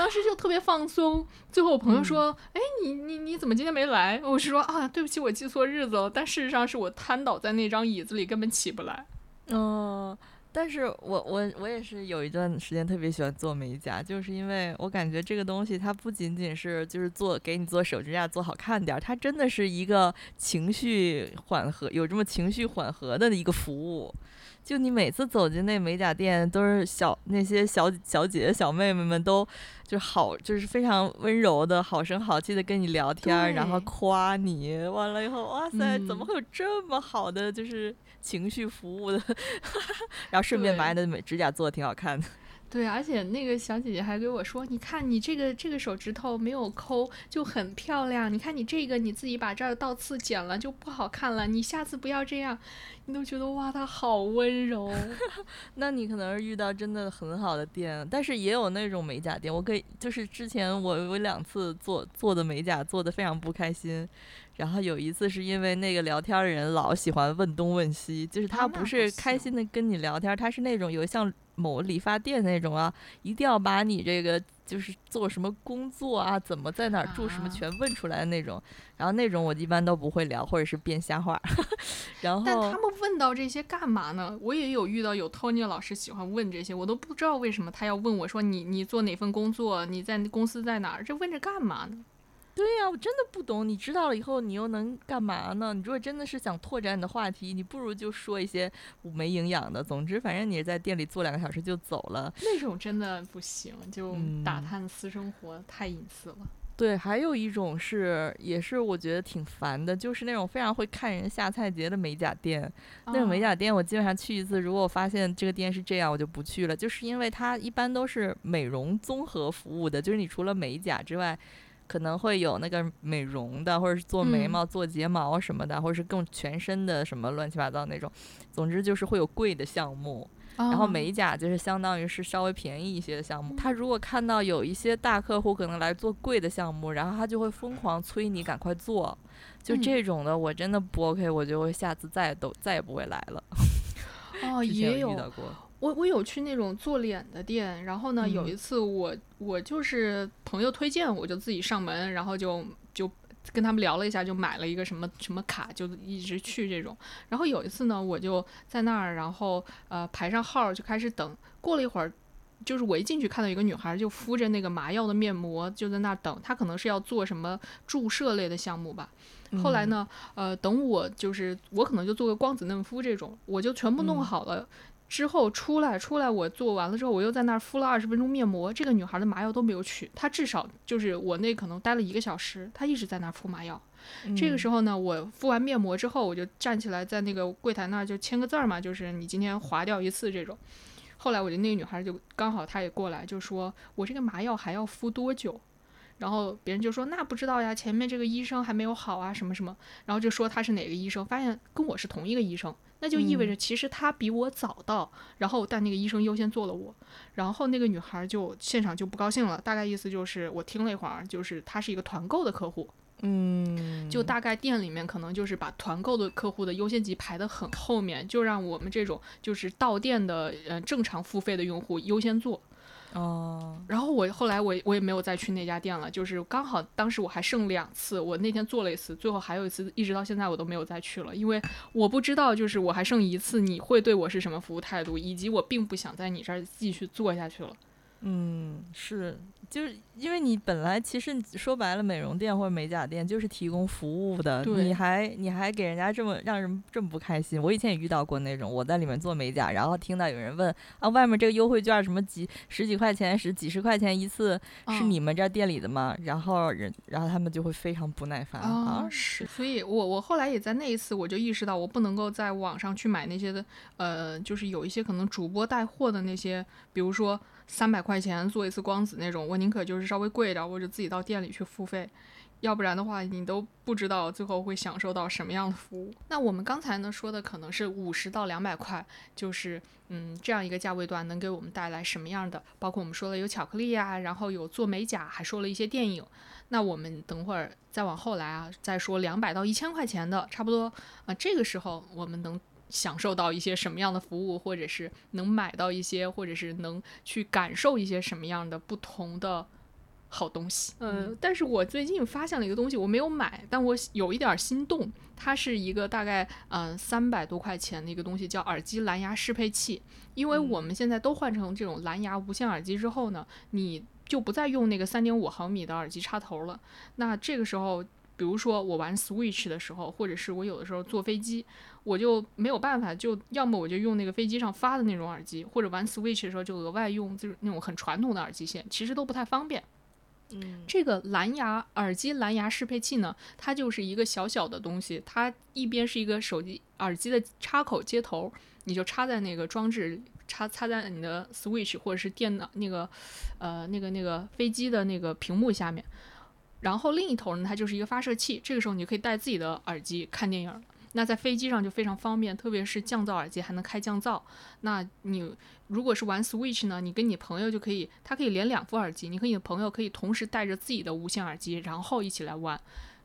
当时就特别放松。最后我朋友说：“哎、你你你怎么今天没来？”我是说啊，对不起，我记错日子了。但事实上是我瘫倒在那张椅子里，根本起不来。嗯，但是我我我也是有一段时间特别喜欢做美甲，就是因为我感觉这个东西它不仅仅是就是做给你做手指甲做好看点儿，它真的是一个情绪缓和，有这么情绪缓和的一个服务。就你每次走进那美甲店，都是小那些小小姐姐、小妹妹们都就好，就是非常温柔的、好声好气的跟你聊天，然后夸你。完了以后，哇塞，怎么嗯会有这么好的就是情绪服务的？然后顺便把你的美指甲做的挺好看的。对，而且那个小姐姐还给我说：“你看你这个这个手指头没有抠，就很漂亮。你看你这个你自己把这儿倒刺剪了就不好看了。你下次不要这样。”你都觉得哇，她好温柔。那你可能是遇到真的很好的店，但是也有那种美甲店。我可以就是之前我有两次做做的美甲做的非常不开心。然后有一次是因为那个聊天的人老喜欢问东问西，就是他不是开心的跟你聊天，他是那种有像某理发店那种啊，一定要把你这个就是做什么工作啊，怎么在哪儿住什么全问出来的那种。然后那种我一般都不会聊，或者是编瞎话。然后，但他们问到这些干嘛呢？我也有遇到有 Tony 老师喜欢问这些，我都不知道为什么他要问我说你你做哪份工作，你在公司在哪儿？这问着干嘛呢？对呀，我真的不懂。你知道了以后，你又能干嘛呢？你如果真的是想拓展你的话题，你不如就说一些没营养的。总之，反正你在店里坐两个小时就走了，那种真的不行，就打探私生活太隐私了。对，还有一种是，也是我觉得挺烦的，就是那种非常会看人下菜碟的美甲店。那种美甲店，我基本上去一次，如果我发现这个店是这样，我就不去了。就是因为它一般都是美容综合服务的，就是你除了美甲之外。可能会有那个美容的，或者是做眉毛、做睫毛什么的，或者是更全身的什么乱七八糟那种。总之就是会有贵的项目，然后美甲就是相当于是稍微便宜一些的项目。他如果看到有一些大客户可能来做贵的项目，然后他就会疯狂催你赶快做。就这种的，我真的不 OK，我就会下次再也都再也不会来了。哦，也有遇到过。我我有去那种做脸的店，然后呢，有一次我我就是朋友推荐，我就自己上门，然后就就跟他们聊了一下，就买了一个什么什么卡，就一直去这种。然后有一次呢，我就在那儿，然后呃排上号就开始等。过了一会儿，就是我一进去看到一个女孩就敷着那个麻药的面膜，就在那儿等。她可能是要做什么注射类的项目吧。后来呢，呃，等我就是我可能就做个光子嫩肤这种，我就全部弄好了。之后出来，出来我做完了之后，我又在那儿敷了二十分钟面膜。这个女孩的麻药都没有取，她至少就是我那可能待了一个小时，她一直在那儿敷麻药。这个时候呢，我敷完面膜之后，我就站起来在那个柜台那儿就签个字儿嘛，就是你今天划掉一次这种。后来我就那个女孩就刚好她也过来，就说我这个麻药还要敷多久？然后别人就说那不知道呀，前面这个医生还没有好啊，什么什么。然后就说他是哪个医生，发现跟我是同一个医生。那就意味着，其实他比我早到，然后但那个医生优先做了我，然后那个女孩就现场就不高兴了，大概意思就是我听了一会儿，就是他是一个团购的客户，嗯，就大概店里面可能就是把团购的客户的优先级排得很后面，就让我们这种就是到店的呃正常付费的用户优先做。哦，然后我后来我我也没有再去那家店了，就是刚好当时我还剩两次，我那天做了一次，最后还有一次，一直到现在我都没有再去了，因为我不知道就是我还剩一次，你会对我是什么服务态度，以及我并不想在你这儿继续做下去了。嗯，是。就是因为你本来其实说白了，美容店或者美甲店就是提供服务的，你还你还给人家这么让人这么不开心。我以前也遇到过那种，我在里面做美甲，然后听到有人问啊，外面这个优惠券什么几十几块钱，十几十块钱一次，是你们这店里的吗？然后人然后他们就会非常不耐烦啊。是，所以我我后来也在那一次我就意识到，我不能够在网上去买那些的，呃，就是有一些可能主播带货的那些，比如说。三百块钱做一次光子那种，我宁可就是稍微贵一点，或者自己到店里去付费，要不然的话，你都不知道最后会享受到什么样的服务。那我们刚才呢说的可能是五十到两百块，就是嗯这样一个价位段能给我们带来什么样的？包括我们说了有巧克力啊，然后有做美甲，还说了一些电影。那我们等会儿再往后来啊，再说两百到一千块钱的，差不多啊，这个时候我们能。享受到一些什么样的服务，或者是能买到一些，或者是能去感受一些什么样的不同的好东西。嗯，但是我最近发现了一个东西，我没有买，但我有一点心动。它是一个大概嗯三百多块钱的一个东西，叫耳机蓝牙适配器。因为我们现在都换成这种蓝牙无线耳机之后呢，你就不再用那个三点五毫米的耳机插头了。那这个时候，比如说我玩 Switch 的时候，或者是我有的时候坐飞机。我就没有办法，就要么我就用那个飞机上发的那种耳机，或者玩 Switch 的时候就额外用就是那种很传统的耳机线，其实都不太方便。嗯，这个蓝牙耳机蓝牙适配器呢，它就是一个小小的东西，它一边是一个手机耳机的插口接头，你就插在那个装置插插在你的 Switch 或者是电脑那个呃那个那个飞机的那个屏幕下面。然后另一头呢，它就是一个发射器，这个时候你就可以带自己的耳机看电影。那在飞机上就非常方便，特别是降噪耳机还能开降噪。那你如果是玩 Switch 呢，你跟你朋友就可以，它可以连两副耳机，你和你的朋友可以同时带着自己的无线耳机，然后一起来玩。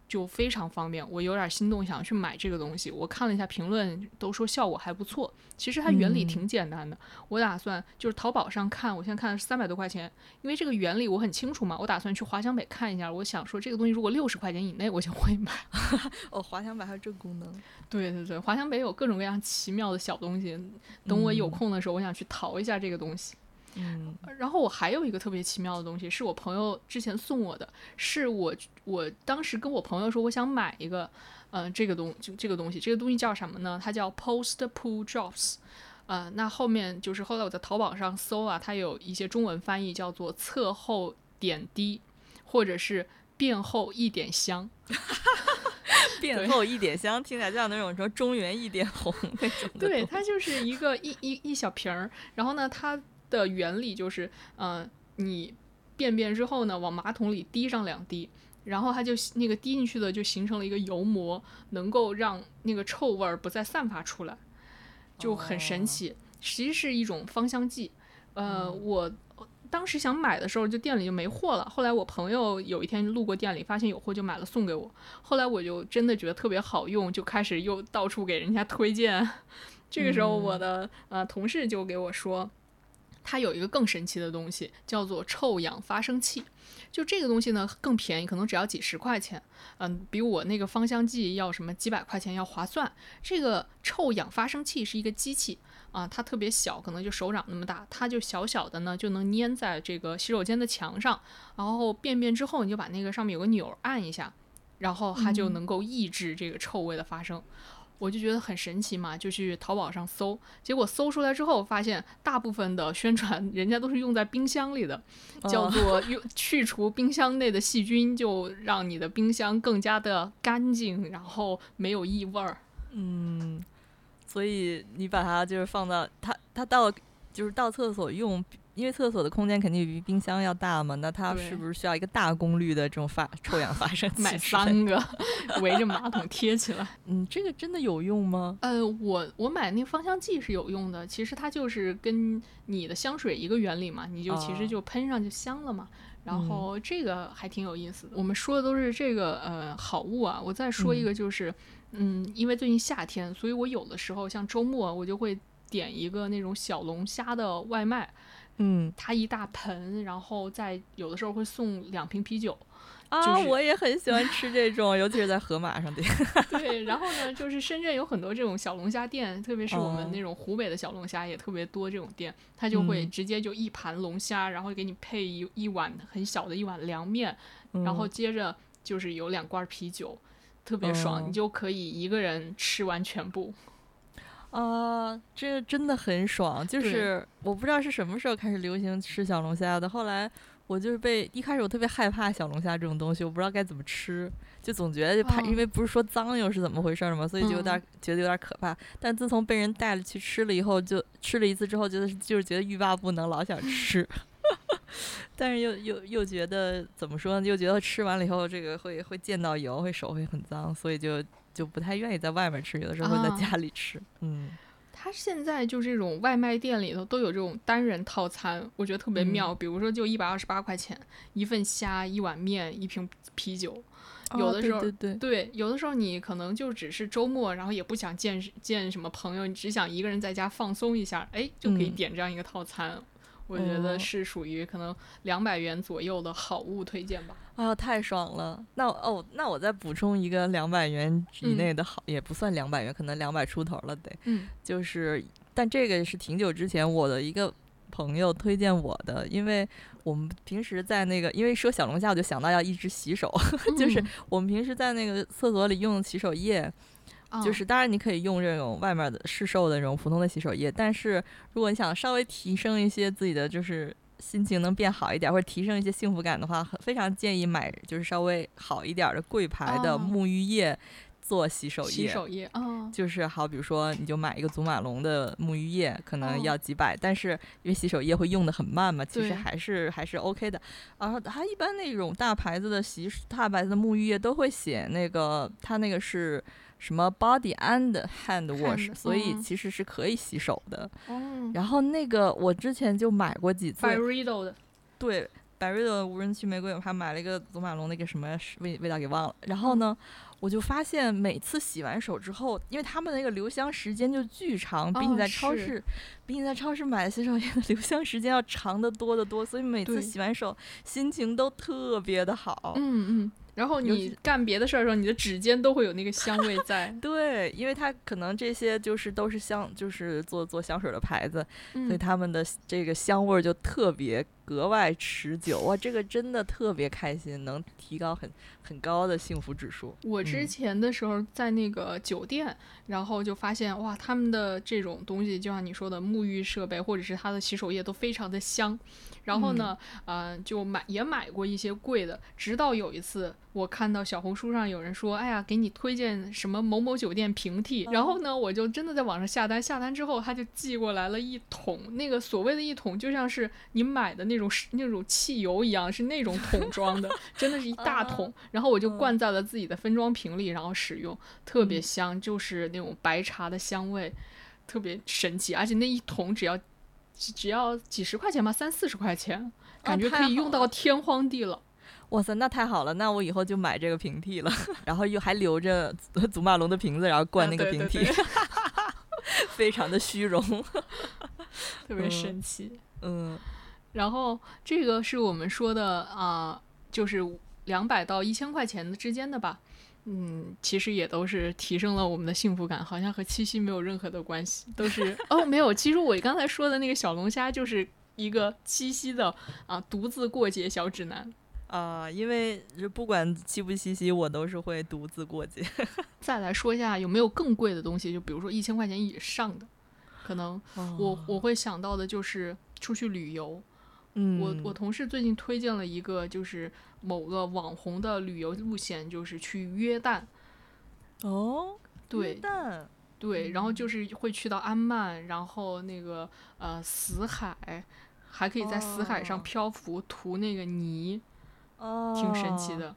就非常方便，我有点心动，想去买这个东西。我看了一下评论，都说效果还不错。其实它原理挺简单的，我打算就是淘宝上看，我现在看的是三百多块钱，因为这个原理我很清楚嘛。我打算去华强北看一下，我想说这个东西如果六十块钱以内，我就会买。哦，华强北还有这个功能？对对对，华强北有各种各样奇妙的小东西。等我有空的时候，我想去淘一下这个东西。嗯，然后我还有一个特别奇妙的东西，是我朋友之前送我的，是我我当时跟我朋友说我想买一个，嗯，这个东就这个东西，这个东西叫什么呢？它叫 Post Pull Drops，呃，那后面就是后来我在淘宝上搜啊，它有一些中文翻译叫做侧后点滴，或者是变后一点香，变后一点香，听起来就像那种什么中原一点红那种。对，它就是一个一一一小瓶儿，然后呢，它。的原理就是，嗯，你便便之后呢，往马桶里滴上两滴，然后它就那个滴进去的就形成了一个油膜，能够让那个臭味儿不再散发出来，就很神奇。其实是一种芳香剂。呃，我当时想买的时候，就店里就没货了。后来我朋友有一天路过店里，发现有货就买了送给我。后来我就真的觉得特别好用，就开始又到处给人家推荐。这个时候，我的呃同事就给我说。它有一个更神奇的东西，叫做臭氧发生器。就这个东西呢，更便宜，可能只要几十块钱。嗯，比我那个芳香剂要什么几百块钱要划算。这个臭氧发生器是一个机器啊，它特别小，可能就手掌那么大，它就小小的呢，就能粘在这个洗手间的墙上。然后便便之后，你就把那个上面有个钮按一下，然后它就能够抑制这个臭味的发生。我就觉得很神奇嘛，就去淘宝上搜，结果搜出来之后，发现大部分的宣传人家都是用在冰箱里的，叫做用去除冰箱内的细菌，就让你的冰箱更加的干净，然后没有异味儿。嗯，所以你把它就是放到它它到就是到厕所用。因为厕所的空间肯定比冰箱要大嘛，那它是不是需要一个大功率的这种发臭氧发生器？买三个，围着马桶贴起来。嗯，这个真的有用吗？呃，我我买那个芳香剂是有用的，其实它就是跟你的香水一个原理嘛，你就其实就喷上就香了嘛。然后这个还挺有意思的。我们说的都是这个呃好物啊，我再说一个就是，嗯，因为最近夏天，所以我有的时候像周末我就会点一个那种小龙虾的外卖。嗯，它一大盆，然后再有的时候会送两瓶啤酒，啊，我也很喜欢吃这种，尤其是在盒马上点。对，然后呢，就是深圳有很多这种小龙虾店，特别是我们那种湖北的小龙虾也特别多，这种店它就会直接就一盘龙虾，然后给你配一一碗很小的一碗凉面，然后接着就是有两罐啤酒，特别爽，你就可以一个人吃完全部。啊，这真的很爽！就是我不知道是什么时候开始流行吃小龙虾的。后来我就是被一开始我特别害怕小龙虾这种东西，我不知道该怎么吃，就总觉得就怕，因为不是说脏又是怎么回事嘛，所以就有点觉得有点可怕。但自从被人带了去吃了以后，就吃了一次之后，觉得就是觉得欲罢不能，老想吃。但是又又又觉得怎么说呢？又觉得吃完了以后，这个会会溅到油，会手会很脏，所以就。就不太愿意在外面吃，有的时候会在家里吃。嗯，他现在就这种外卖店里头都有这种单人套餐，我觉得特别妙。比如说，就一百二十八块钱一份虾，一碗面，一瓶啤酒。有的时候，对对对，有的时候你可能就只是周末，然后也不想见见什么朋友，你只想一个人在家放松一下，哎，就可以点这样一个套餐。我觉得是属于可能两百元左右的好物推荐吧。啊，太爽了！那哦，那我再补充一个两百元以内的好，也不算两百元，可能两百出头了得。嗯，就是，但这个是挺久之前我的一个朋友推荐我的，因为我们平时在那个，因为说小龙虾，我就想到要一直洗手，就是我们平时在那个厕所里用洗手液，就是当然你可以用这种外面的市售的这种普通的洗手液，但是如果你想稍微提升一些自己的就是。心情能变好一点，或者提升一些幸福感的话，非常建议买就是稍微好一点的贵牌的沐浴液，做洗手液，洗手液啊，就是好，比如说你就买一个祖马龙的沐浴液，可能哦。要几百，但是因为洗手液会用的很慢嘛，其实还是还是 OK 的。然后它一般那种大牌子的洗大牌子的沐浴液都会写那个它那个是什么 body and hand wash，所以嗯其实是可以洗手的。哦然后那个我之前就买过几次，，Byredo 的，对，百瑞的无人区玫瑰，我还买了一个祖马龙那个什么味味道给忘了。然后呢，我就发现每次洗完手之后，因为他们那个留香时间就巨长，比你哦在超是市、比你在超市买的洗手液的留香时间要长得多得多，所以每次洗完手心情都特别的好。嗯嗯，然后你干别的事儿的时候，你的指尖都会有那个香味在，对，因为它可能这些就是都是香，就是做做香水的牌子，所以嗯，他们的这个香味儿就特别格外持久哇！这个真的特别开心，能提高很很高的幸福指数。我之嗯前的时候在那个酒店，然后就发现哇，他们的这种东西，就像你说的沐浴设备或者是它的洗手液都非常的香。然后呢，呃，就买也买过一些贵的，直到有一次我看到小红书上有人说，哎呀，给你推荐什么某某酒店平替，然后呢，我就真的在网上下单，下单之后他就寄过来了一桶，那个所谓的一桶就像是你买的那种是那种汽油一样，是那种桶装的，真的是一大桶，然后我就灌在了自己的分装瓶里，然后使用，特别香，就是那种白茶的香味，特别神奇，而且那一桶只要只只要几十块钱吧，三四十块钱，感觉可以用到天荒地老。哇塞，那太好了！那我以后就买这个平替了，然后又还留着祖祖马龙的瓶子，然后灌啊那个平替，对对对非常的虚荣。特别嗯神奇。嗯然后这个是我们说的啊、就是两百到一千块钱的之间的吧。嗯，其实也都是提升了我们的幸福感，好像和七夕没有任何的关系，都是 哦，没有。其实我刚才说的那个小龙虾就是一个七夕的啊独自过节小指南。啊、因为这不管七不七夕，我都是会独自过节。再来说一下有没有更贵的东西，就比如说一千块钱以上的，可能我我会想到的就是出去旅游。嗯，我我同事最近推荐了一个，就是某个网红的旅游路线，就是去约旦。哦，对约旦对，然后就是会去到安曼，然后那个呃死海，还可以在死海上哦漂浮涂那个泥，哦，挺神奇。的。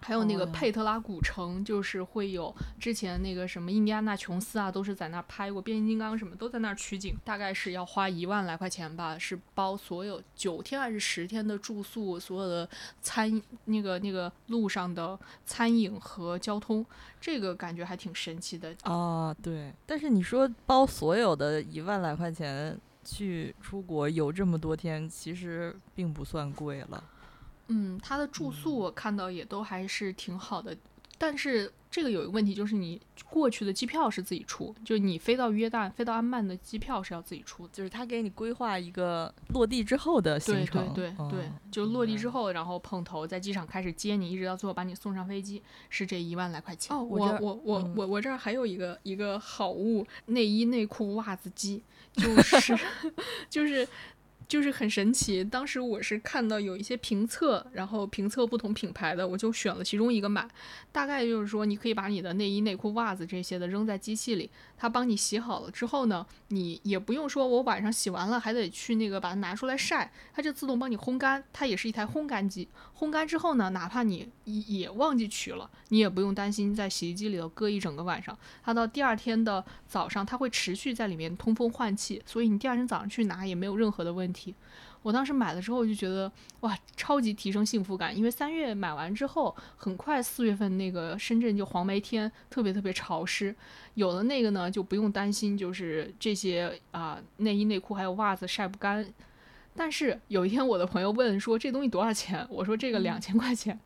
还有那个哦佩特拉古城，就是会有之前那个什么印第安纳琼斯啊，都是在那儿拍过，变形金刚什么都在那儿取景，大概是要花一万来块钱吧，是包所有九天还是十天的住宿，所有的餐那个那个路上的餐饮和交通，这个感觉还挺神奇的。啊，对，但是你说包所有的一万来块钱去出国游这么多天，其实并不算贵了。嗯，他的住宿我看到也都还是挺好的，但是这个有一个问题，就是你过去的机票是自己出，就你飞到约旦、飞到安曼的机票是要自己出的。就是他给你规划一个落地之后的行对对程，对对哦，就落地之后，然后碰头在机场开始接你，一直到最后把你送上飞机，是这一万来块钱。哦，我我我我嗯我我这儿还有一个一个好物，内衣内裤袜子机，就是 就是。就是很神奇，当时我是看到有一些评测，然后评测不同品牌的，我就选了其中一个买。大概就是说，你可以把你的内衣、内裤、袜子这些的扔在机器里，它帮你洗好了之后呢，你也不用说我晚上洗完了还得去那个把它拿出来晒，它就自动帮你烘干，它也是一台烘干机。烘干之后呢，哪怕你也忘记取了，你也不用担心在洗衣机里头搁一整个晚上，它到第二天的早上，它会持续在里面通风换气，所以你第二天早上去拿也没有任何的问题。我当时买了之后就觉得哇，超级提升幸福感，因为三月买完之后，很快四月份那个深圳就黄梅天，特别特别潮湿。有了那个呢，就不用担心就是这些啊、内衣内裤还有袜子晒不干。但是有一天我的朋友问说这东西多少钱？我说这个两千块钱。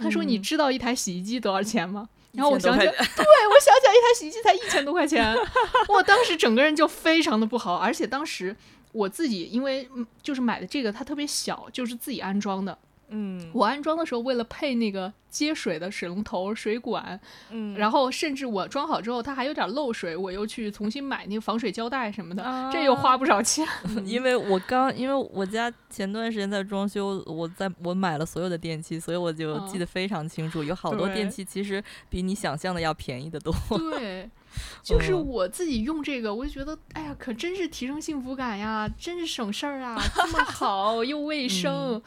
他说你嗯知道一台洗衣机多少钱吗？然后我1000多想起来，对我想起来一台洗衣机才一千多块钱，我当时整个人就非常的不好，而且当时我自己因为嗯就是买的这个它特别小，就是自己安装的。嗯，我安装的时候为了配那个接水的水龙头、水管，嗯然后甚至我装好之后它还有点漏水，我又去重新买那个防水胶带什么的，啊这又花不少钱。因为我刚，因为我家前段时间在装修，我在我买了所有的电器，所以我就记得非常清楚，有好多电器其实比你想象的要便宜的多。对，就是嗯我自己用这个，我就觉得，哎呀，可真是提升幸福感呀，真是省事儿啊，这么好又卫生。嗯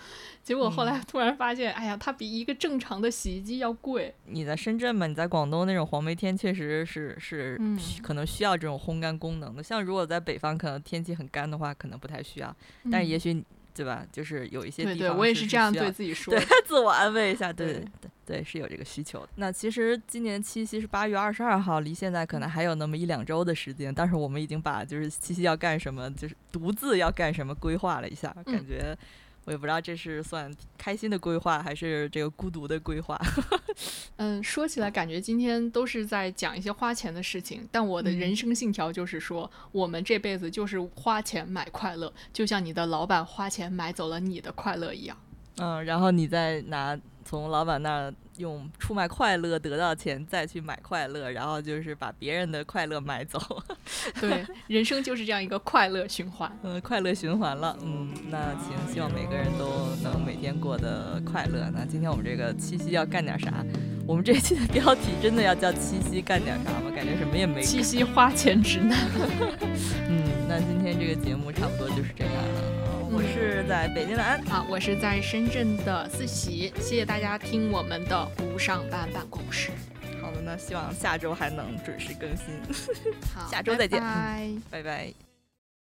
结果后来突然发现，哎呀，它比一个正常的洗衣机要贵。你在深圳嘛，你在广东那种黄梅天，确实是是嗯可能需要这种烘干功能的。像如果在北方，可能天气很干的话，可能不太需要。但是也嗯许对吧，就是有一些对对，地方我也是需要是这样对自己说对。，自我安慰一下，对对对对对，是有这个需求的。那其实今年七夕是八月二十二号，离现在可能还有那么一两周的时间，但是我们已经把就是七夕要干什么，就是独自要干什么规划了一下，感嗯觉。我也不知道这是算开心的规划，还是这个孤独的规划。嗯，说起来感觉今天都是在讲一些花钱的事情，但我的嗯人生信条就是说，我们这辈子就是花钱买快乐，就像你的老板花钱买走了你的快乐一样。嗯，然后你再拿从老板那儿用出卖快乐得到钱，再去买快乐，然后就是把别人的快乐买走。对，人生就是这样一个快乐循环。嗯，快乐循环了。嗯，那行，希望每个人都能每天过得快乐。那今天我们这个七夕要干点啥？我们这一期的标题真的要叫七夕干点啥吗？感觉什么也没干。七夕花钱指南。嗯，那今天这个节目差不多就是这样了。呃我是在北京的安，啊，我是在深圳的四喜，谢谢大家听我们的不上班办公室。好的，那希望下周还能准时更新。好，下周再见拜拜拜拜。